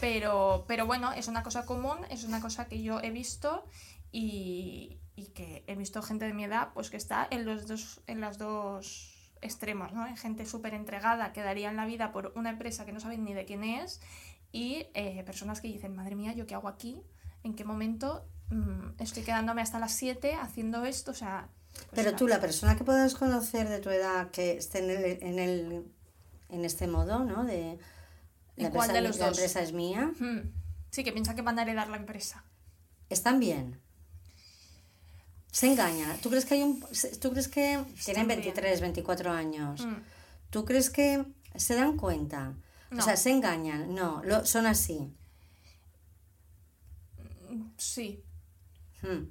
pero pero bueno, es una cosa común, es una cosa que yo he visto y, y que he visto gente de mi edad pues que está en los dos en las dos extremos, ¿no? Hay gente súper entregada que darían la vida por una empresa que no saben ni de quién es y eh, personas que dicen, madre mía, ¿yo qué hago aquí? ¿En qué momento mm, estoy quedándome hasta las 7 haciendo esto? O sea... pues Pero tú, la persona que puedas conocer de tu edad que esté en, el, en, el, en este modo, ¿no? De ¿Y la, cuál empresa, de los la dos? empresa es mía, Mm, Sí, que piensa que van a heredar la empresa. están bien. Se engañan. ¿Tú crees que hay un... ¿Tú crees que tienen bien. 23, 24 años? Mm. ¿Tú crees que se dan cuenta? No. O sea, se engañan. No, lo, son así. Sí, Hmm.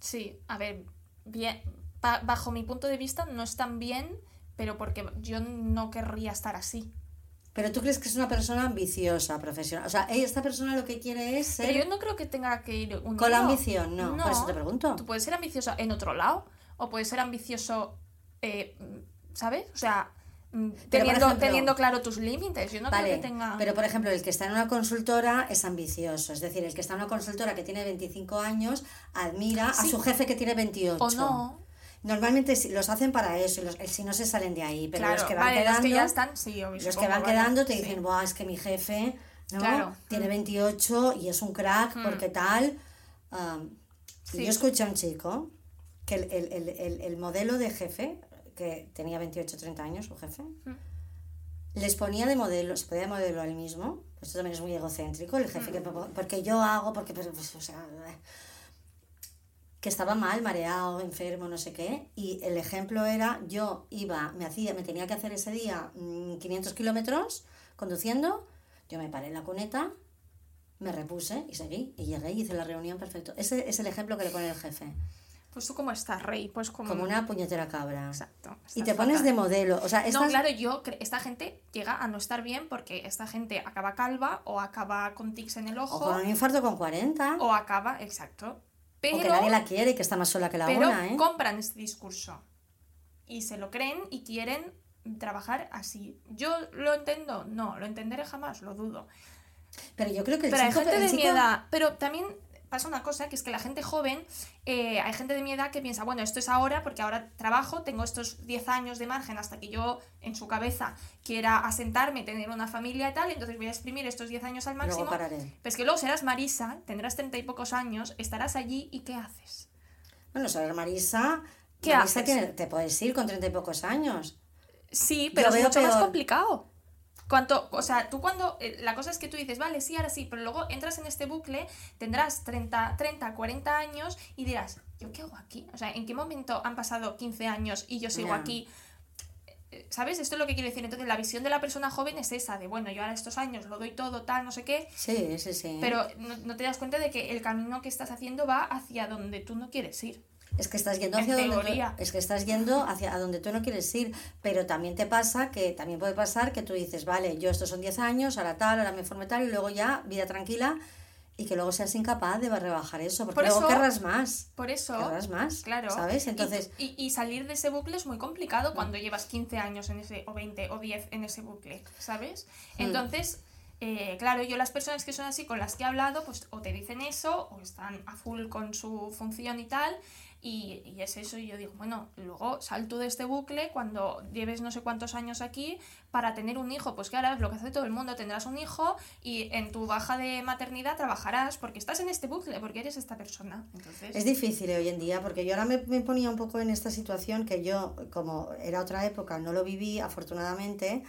sí. A ver, bien, ba- bajo mi punto de vista no están bien, pero porque yo no querría estar así. Pero tú crees que es una persona ambiciosa, profesional. O sea, ella- esta persona lo que quiere es ser... Pero yo no creo que tenga que ir unido. Con la ambición, no, por eso te pregunto. Tú puedes ser ambicioso en otro lado o puedes ser ambicioso, eh, ¿sabes? O sea, mm, teniendo, ejemplo- teniendo claro tus límites. Yo no Vale, creo que tenga... pero por ejemplo, el que está en una consultora es ambicioso. Es decir, el que está en una consultora que tiene 25 años admira a su jefe que tiene 28. O no. Normalmente sí, los hacen para eso, y los, si no se salen de ahí. Pero claro, los que van vale, quedando, los que ya están, sí, obvio, los que supongo, van vale, quedando te sí. dicen, Buah, es que mi jefe ¿no? Claro. tiene Mm. 28 y es un crack Mm. porque tal. Um, Sí. Yo escuché a un chico que el, el- el- el- el modelo de jefe, que tenía 28 30 años, su jefe, Mm. les ponía de modelo, se ponía de modelo a él mismo. Esto también es muy egocéntrico, el jefe, que, Mm. porque yo hago, porque, pues, pues, o sea, que estaba mal, mareado, enfermo, no sé qué. Y el ejemplo era, yo iba, me hacía, me tenía que hacer ese día mm, 500 kilómetros conduciendo, yo me paré en la cuneta, me repuse y seguí, y llegué y hice la reunión perfecto. Ese es el ejemplo que le pone el jefe, Pues tú cómo estás, Rey, pues como... como una puñetera cabra. Exacto. Y te pones fatal. de modelo, o sea, No, claro, yo, esta gente llega a no estar bien porque esta gente acaba calva o acaba con tics en el o ojo con un infarto con 40, o acaba, exacto. Pero, o que nadie la quiere y que está más sola que la pero una, ¿eh? compran este discurso y se lo creen y quieren trabajar así. ¿Yo lo entiendo? No, lo entenderé jamás, lo dudo. Pero yo creo que el Pero hay chico... gente el de chico- mi edad. Pero también pasa una cosa, que es que la gente joven, eh, hay gente de mi edad que piensa, bueno, esto es ahora porque ahora trabajo, tengo estos 10 años de margen hasta que yo en su cabeza quiera asentarme, tener una familia y tal, entonces voy a exprimir estos 10 años al Luego máximo. pararé. Pero es que luego serás Marisa, tendrás 30 y pocos años, estarás allí y ¿qué haces? Bueno, saber Marisa... ¿Qué Marisa haces? tiene- te puedes ir con treinta y pocos años. Sí, pero es veo mucho más complicado. Cuanto, o sea, tú cuando. eh, la cosa es que tú dices, vale, sí, ahora sí, pero luego entras en este bucle, tendrás 30, 30 40 años y dirás, ¿yo qué hago aquí? O sea, ¿en qué momento han pasado 15 años y yo sigo aquí? Eh, ¿Sabes? Esto es lo que quiero decir. Entonces, la visión de la persona joven es esa, de bueno, yo ahora estos años lo doy todo, tal, no sé qué, Sí, sí, sí. pero no, no te das cuenta de que el camino que estás haciendo va hacia donde tú no quieres ir. Es que estás yendo En hacia donde tú, es que estás yendo hacia a donde tú no quieres ir, pero también te pasa que también puede pasar que tú dices, vale, yo estos son 10 años, ahora tal, ahora me formo tal y luego ya vida tranquila y que luego seas incapaz de rebajar eso, porque Por luego eso- querrás más. Por eso. Querrás más, Claro. ¿sabes? Y- Entonces, Y, y salir de ese bucle es muy complicado cuando llevas 15 años en ese, o 20 o 10 en ese bucle, ¿sabes? Mm. Entonces, eh, claro, yo las personas que son así con las que he hablado, pues o te dicen eso, o están a full con su función y tal, y, es eso, y yo digo, bueno, luego sal tú de este bucle cuando lleves no sé cuántos años aquí para tener un hijo, pues que ahora es lo que hace todo el mundo, tendrás un hijo y en tu baja de maternidad trabajarás porque estás en este bucle, porque eres esta persona. Es difícil eh, hoy en día, porque yo ahora me, me ponía un poco en esta situación que yo, como era otra época, no lo viví afortunadamente,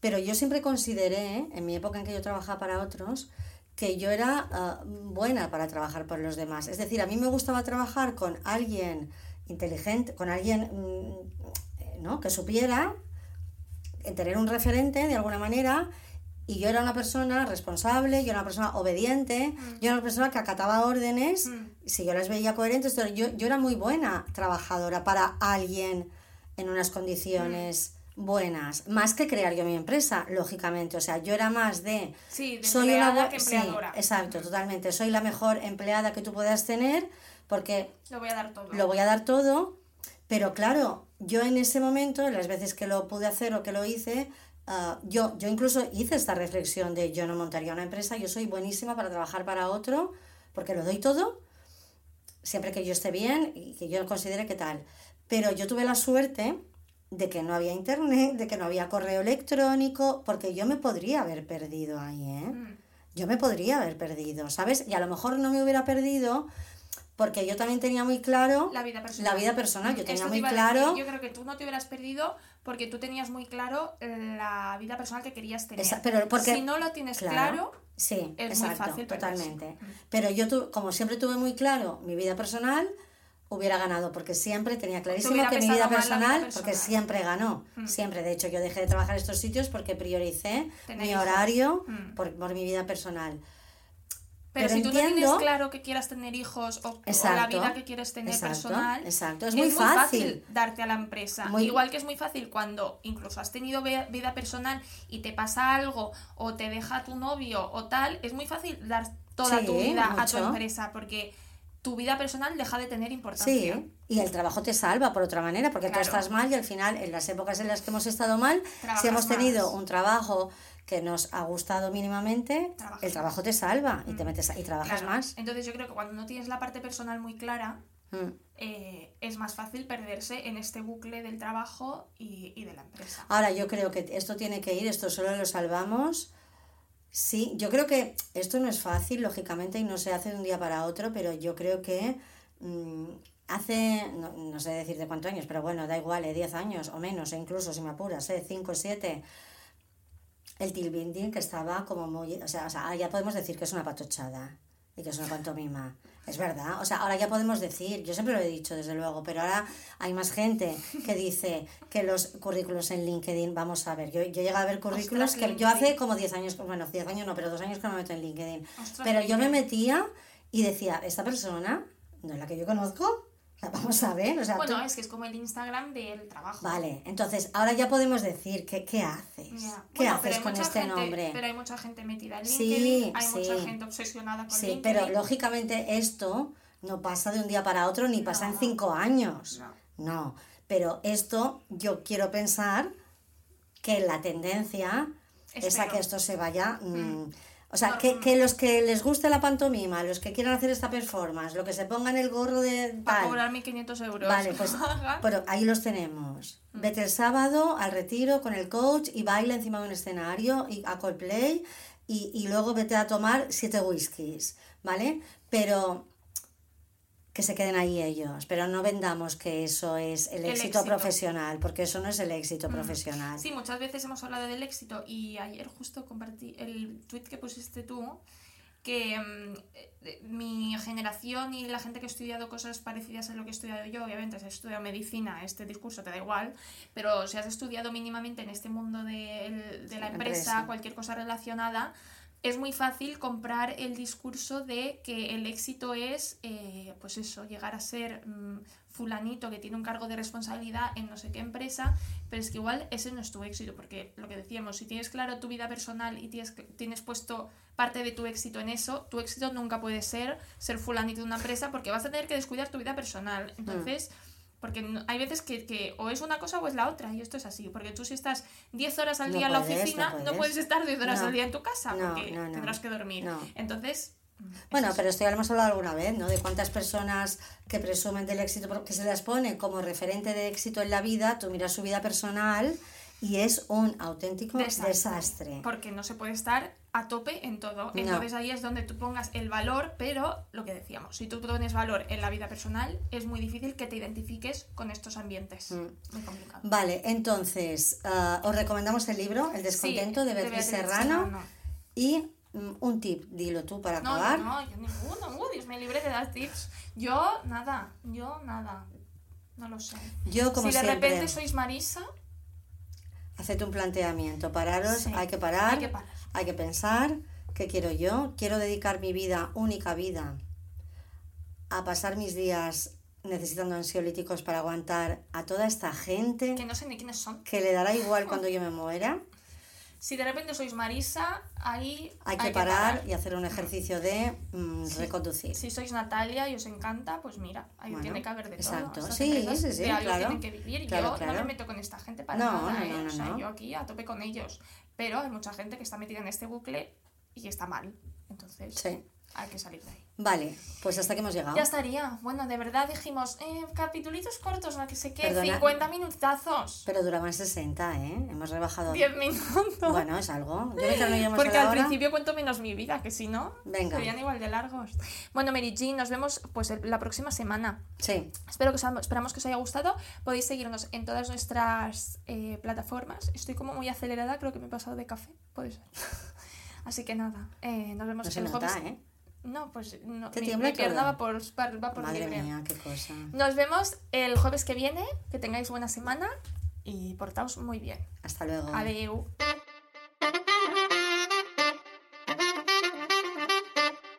pero yo siempre consideré, en mi época en que yo trabajaba para otros, que yo era ah, buena para trabajar por los demás. Es decir, a mí me gustaba trabajar con alguien inteligente, con alguien mm, ¿no? que supiera eh, tener un referente de alguna manera. Y yo era una persona responsable, yo era una persona obediente, yo era una persona que acataba órdenes, Mm. si yo las veía coherentes, yo era muy buena trabajadora para alguien en unas condiciones buenas, más que crear yo mi empresa, lógicamente. O sea, yo era más de Sí, de soy una empleada bu- que sí, empleadora. exacto, totalmente. Soy la mejor empleada que tú puedas tener porque Lo voy a dar todo. lo voy a dar todo, pero claro, yo en ese momento, las veces que lo pude hacer o que lo hice, ah, yo, yo incluso hice esta reflexión de yo no montaría una empresa, yo soy buenísima para trabajar para otro, porque lo doy todo, siempre que yo esté bien y que yo considere que tal. Pero yo tuve la suerte de que no había internet, de que no había correo electrónico, porque yo me podría haber perdido ahí, ¿eh? Mm. yo me podría haber perdido, ¿sabes? Y a lo mejor no me hubiera perdido porque yo también tenía muy claro La vida personal. la vida personal, yo tenía Esto muy claro, decir, yo creo que tú no te hubieras perdido porque tú tenías muy claro la vida personal que querías tener. Esa- pero porque- si no lo tienes claro, claro, sí, es muy exacto, fácil totalmente. Mm. Pero yo tu- como siempre tuve muy claro mi vida personal, hubiera ganado, porque siempre tenía clarísimo que mi vida personal, personal. porque siempre ganó, Mm. siempre. De hecho, yo dejé de trabajar en estos sitios porque prioricé mi horario Mm. por, por mi vida personal. Pero, Pero si tú no entiendo- tienes claro que quieras tener hijos o, o la Exacto, vida que quieres tener exacto, personal, exacto. Es muy fácil. darte a la empresa. Muy- Igual que es muy fácil cuando incluso has tenido vida personal y te pasa algo o te deja tu novio o tal, es muy fácil dar toda Sí, tu vida a tu mucho. empresa porque tu vida personal deja de tener importancia. Sí, y el trabajo te salva por otra manera, porque Claro. tú estás mal y al final, en las épocas en las que hemos estado mal, Trabajas si hemos tenido más. un trabajo que nos ha gustado mínimamente, Trabajas el trabajo te salva y te Mm. metes a- y trabajas Claro. más. Entonces yo creo que cuando no tienes la parte personal muy clara, Mm. eh, es más fácil perderse en este bucle del trabajo y, y de la empresa. Ahora, yo creo que esto tiene que ir, esto solo lo salvamos. Sí, yo creo que esto no es fácil, lógicamente, y no se hace de un día para otro, pero yo creo que mm, hace, no, no sé decir de cuántos años, pero bueno, da igual, eh, 10 años o menos, e incluso si me apuras, eh, 5 o 7, el tilbinding que estaba como muy, o sea, o sea, ahora ya podemos decir que es una patochada y que es una pantomima. Es verdad, o sea, ahora ya podemos decir, yo siempre lo he dicho desde luego, pero ahora hay más gente que dice que los currículos en LinkedIn, vamos a ver, yo, yo he llegado a ver currículos Ostras, que yo hace como 10 años, bueno, 10 años no, pero dos años que no me meto en LinkedIn. Ostras, Pero yo me metía y decía, esta persona no es la que yo conozco, vamos a ver, o sea, Bueno, tú- es que es como el Instagram del trabajo. Vale, entonces ahora ya podemos decir que, ¿qué haces? ¿Qué Bueno, haces con este gente- nombre? Pero hay mucha gente metida en Sí, LinkedIn, hay sí. mucha gente obsesionada con Sí, LinkedIn. pero lógicamente esto no pasa de un día para otro ni pasa en cinco años. No. No, pero esto yo quiero pensar que la tendencia es a que esto se vaya... mm, Mm. O sea, que, que los que les guste la pantomima, los que quieran hacer esta performance, lo que se pongan el gorro de Para tal, cobrar 1.500 euros. Vale, pues pero ahí los tenemos. Mm. Vete el sábado al retiro con el coach y baila encima de un escenario y a Coldplay y, y luego vete a tomar siete whiskies, ¿vale? Pero que se queden ahí ellos, pero no vendamos que eso es el, El éxito, éxito. profesional, porque eso no es el éxito Mm. profesional. Sí, muchas veces hemos hablado del éxito y ayer justo compartí el tweet que pusiste tú, que mm, eh, mi generación y la gente que ha estudiado cosas parecidas a lo que he estudiado yo, obviamente si has estudiado medicina, este discurso te da igual, pero si has estudiado mínimamente en este mundo de, de la la empresa, empresa. cualquier cosa relacionada, es muy fácil comprar el discurso de que el éxito es, eh, pues eso, llegar a ser mm, fulanito que tiene un cargo de responsabilidad en no sé qué empresa, pero es que igual ese no es tu éxito, porque lo que decíamos, si tienes claro tu vida personal y tienes, tienes puesto parte de tu éxito en eso, tu éxito nunca puede ser ser fulanito de una empresa porque vas a tener que descuidar tu vida personal. Entonces... Porque no- hay veces que, que o es una cosa o es la otra, y esto es así. Porque tú si estás 10 horas al No día en la puedes, oficina, no puedes, puedes. estar 10 horas No. al día en tu casa, porque tendrás que dormir. Entonces, mm, Bueno, es pero esto ya lo hemos hablado alguna vez, ¿no? De cuántas personas que presumen del éxito, porque se las pone como referente de éxito en la vida, tú miras su vida personal y es un auténtico desastre. Porque no se puede estar a tope en todo. No. Entonces ahí es donde tú pongas el valor, pero lo que decíamos, si tú pones valor en la vida personal, es muy difícil que te identifiques con estos ambientes. Mm. Muy complicado. Vale, entonces, ah, os recomendamos el libro El descontento Sí, de Beatriz Beatriz Serrano y mm, un tip, dilo tú para No, acabar. yo no, yo ninguno. Uh, Dios me libre de dar tips. Yo nada, yo nada. No lo sé. Yo, como si de siempre, repente sois Marisa, haced un planteamiento, pararos, Sí, hay que parar, hay que parar. hay que pensar, ¿qué quiero yo? Quiero dedicar mi vida, única vida, a pasar mis días necesitando ansiolíticos para aguantar a toda esta gente que no sé ni quiénes son. que le dará igual cuando yo me muera. Si de repente sois Marisa, ahí Hay que parar y hacer un ejercicio de mm, Sí. reconducir. Si sois Natalia y os encanta, pues mira, ahí Bueno, tiene que haber de exacto. todo. Estas Sí, sí, sí, de algo claro. tienen que vivir. Claro, yo no claro. me meto con esta gente para No, nada, no, ¿eh? no, no, o sea, no. yo aquí a tope con ellos. Pero hay mucha gente que está metida en este bucle y está mal. Entonces, Sí. Hay que salir de ahí. Vale, pues hasta aquí hemos llegado. Ya estaría. Bueno, de verdad dijimos, eh, capitulitos cortos, no que sé qué, Perdona. 50 minutazos. Pero duraban 60, ¿eh? Hemos rebajado. 10 minutos. Bueno, es algo. Yo mientras no lleguemos Porque a la al hora- principio cuento menos mi vida, que si no, Venga. serían igual de largos. Bueno, Mary Jean, nos vemos pues la próxima semana. Sí, Espero que os, esperamos que os haya gustado. Podéis seguirnos en todas nuestras eh, plataformas. Estoy como muy acelerada, creo que me he pasado de café, puede ser. Así que nada, eh, nos vemos no el nota, jueves. ¿eh? No, pues no. ¿Te mi, mi pierna va por, va por Madre libre. mía, qué cosa. Nos vemos el jueves que viene. Que tengáis buena semana y portaos muy bien. Hasta luego. Adiós.